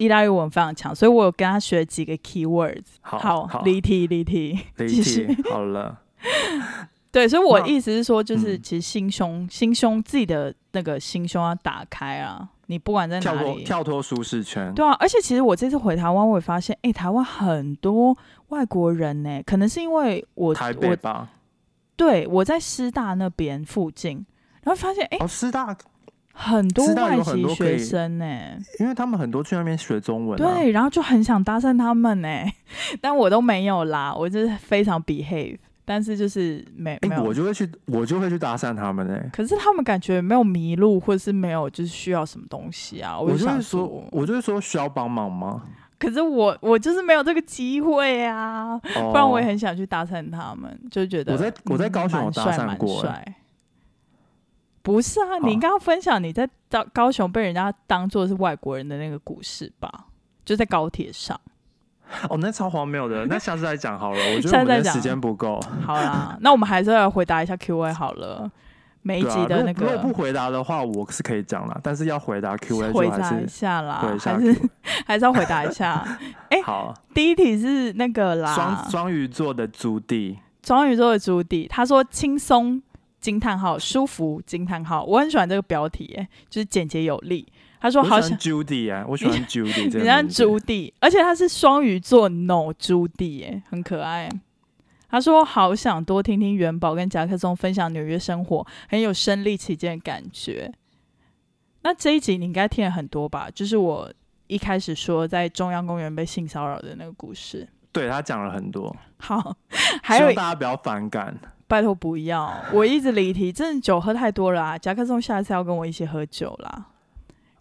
意大利文非常强，所以我有跟他学几个 keywords。好好，好离题离题。离题 好了。对，所以我意思是说，就是嗯其实心胸、心胸自己的那个心胸要打开啊！你不管在跳哪里，脱跳脱舒适圈，对啊，而且其实我这次回台湾，我也发现，哎、台湾很多外国人呢、可能是因为我台北我吧？对我在师大那边附近，然后发现哎、哦，师大，很多外籍学生呢、因为他们很多去那边学中文、啊，对，然后就很想搭讪他们呢、但我都没有啦，我就是非常 behave，但是就是没有。我就会去，我就会去搭讪他们呢、可是他们感觉没有迷路，或者是没有就是需要什么东西啊，我就是说，我就是说需要帮忙吗？可是我我就是没有这个机会啊，哦。不然我也很想去搭讪他们，就觉得我在我在嗯高雄有搭讪过不是啊，你应该要分享你在高高雄被人家当做是外国人的那个故事吧？就在高铁上。哦，那超荒谬的，那下次再讲好了。我觉得我们时间不够。好啦，那我们还是要回答一下 Q&A 好了。每一集的那个如果如果不回答的话，我是可以讲啦，但是要回答 Q&A 回答一是下啦，回一下还是。还是要回答一下。哎好，第一题是那个啦双啦，双鱼座的朱棣，双鱼座的朱棣，他说轻松惊叹号舒服惊叹号，我很喜欢这个标题，哎，就是简洁有力。他说好想我喜欢 Judy 啊，我喜欢 Judy 你像个名字。朱棣，而且他是双鱼座 no 朱棣，哎，很可爱。他说好想多听听元宝跟夹克松分享纽约生活，很有身临其境的感觉。那这一集你应该听了很多吧？就是我一开始说在中央公园被性骚扰的那个故事。对他讲了很多，好，还希有望大家不要反感。拜托不要，我一直离题，真的酒喝太多了啊！夹克松下次要跟我一起喝酒啦。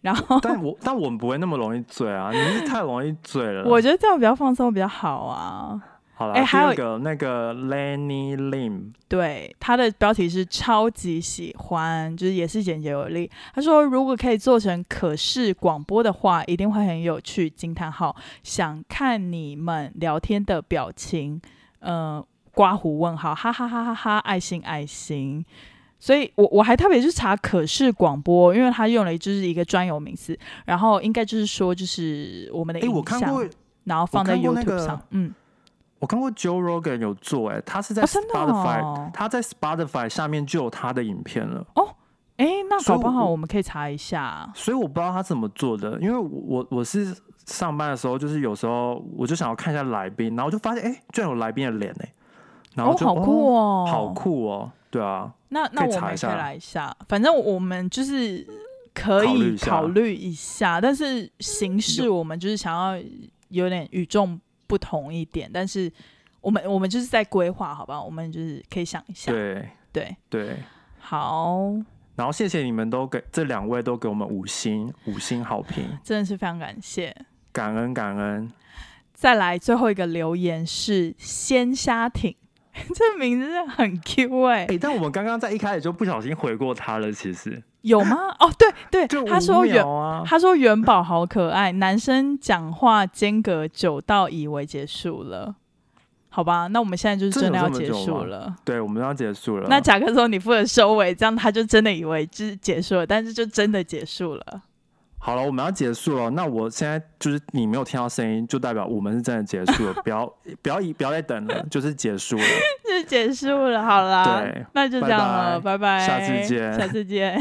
然后但我但我们不会那么容易醉啊，你是太容易醉了。我觉得这样比较放松比较好啊。好了，哎还有第二个那个 Lenny Lim，对，他的标题是超级喜欢，就是也是简洁有力。他说，如果可以做成可视广播的话，一定会很有趣。惊叹号！想看你们聊天的表情，呃，刮胡问号，哈哈哈哈哈，爱心爱心。所以我我还特别去查可视广播，因为他用了就是一个专有名词，然后应该就是说就是我们的哎、影我看像，过，然后放在 YouTube 个上，嗯，我看过 Joe Rogan 有做、哎，他是在 Spotify，、哦他在 Spotify 下面就有他的影片了，哦哎，那所以搞不好我我们可以查一下。所以我不知道他怎么做的，因为我我我是上班的时候，就是有时候我就想要看一下来宾，然后我就发现，哎、居然有来宾的脸哎，然后哦，好酷哦，好酷哦，对啊，那那我们也可以来一下，反正我们就是可以考虑一下考虑一下，但是形式我们就是想要有点与众不同一点，但是我们我们就是在规划，好吧？我们就是可以想一下，对对，对。好，然后谢谢你们都给这两位都给我们五星五星好评，真的是非常感谢。感恩感恩。再来最后一个留言是鲜虾艇，这名字很 Q 哎、哎、但我们刚刚在一开始就不小心回过他了，其实有吗？哦，对对就，他说元他说元宝好可爱，男生讲话间隔久到以为结束了，好吧？那我们现在就是真的要结束了。对，我们要结束了。那贾克说你负责收尾，这样他就真的以为就是结束了，但是就真的结束了。好了，我们要结束了。那我现在就是你没有听到声音，就代表我们是真的结束了。不要不要不要再等了，就是结束了。就结束了，好啦，对那就这样了，拜拜，下次见下次见。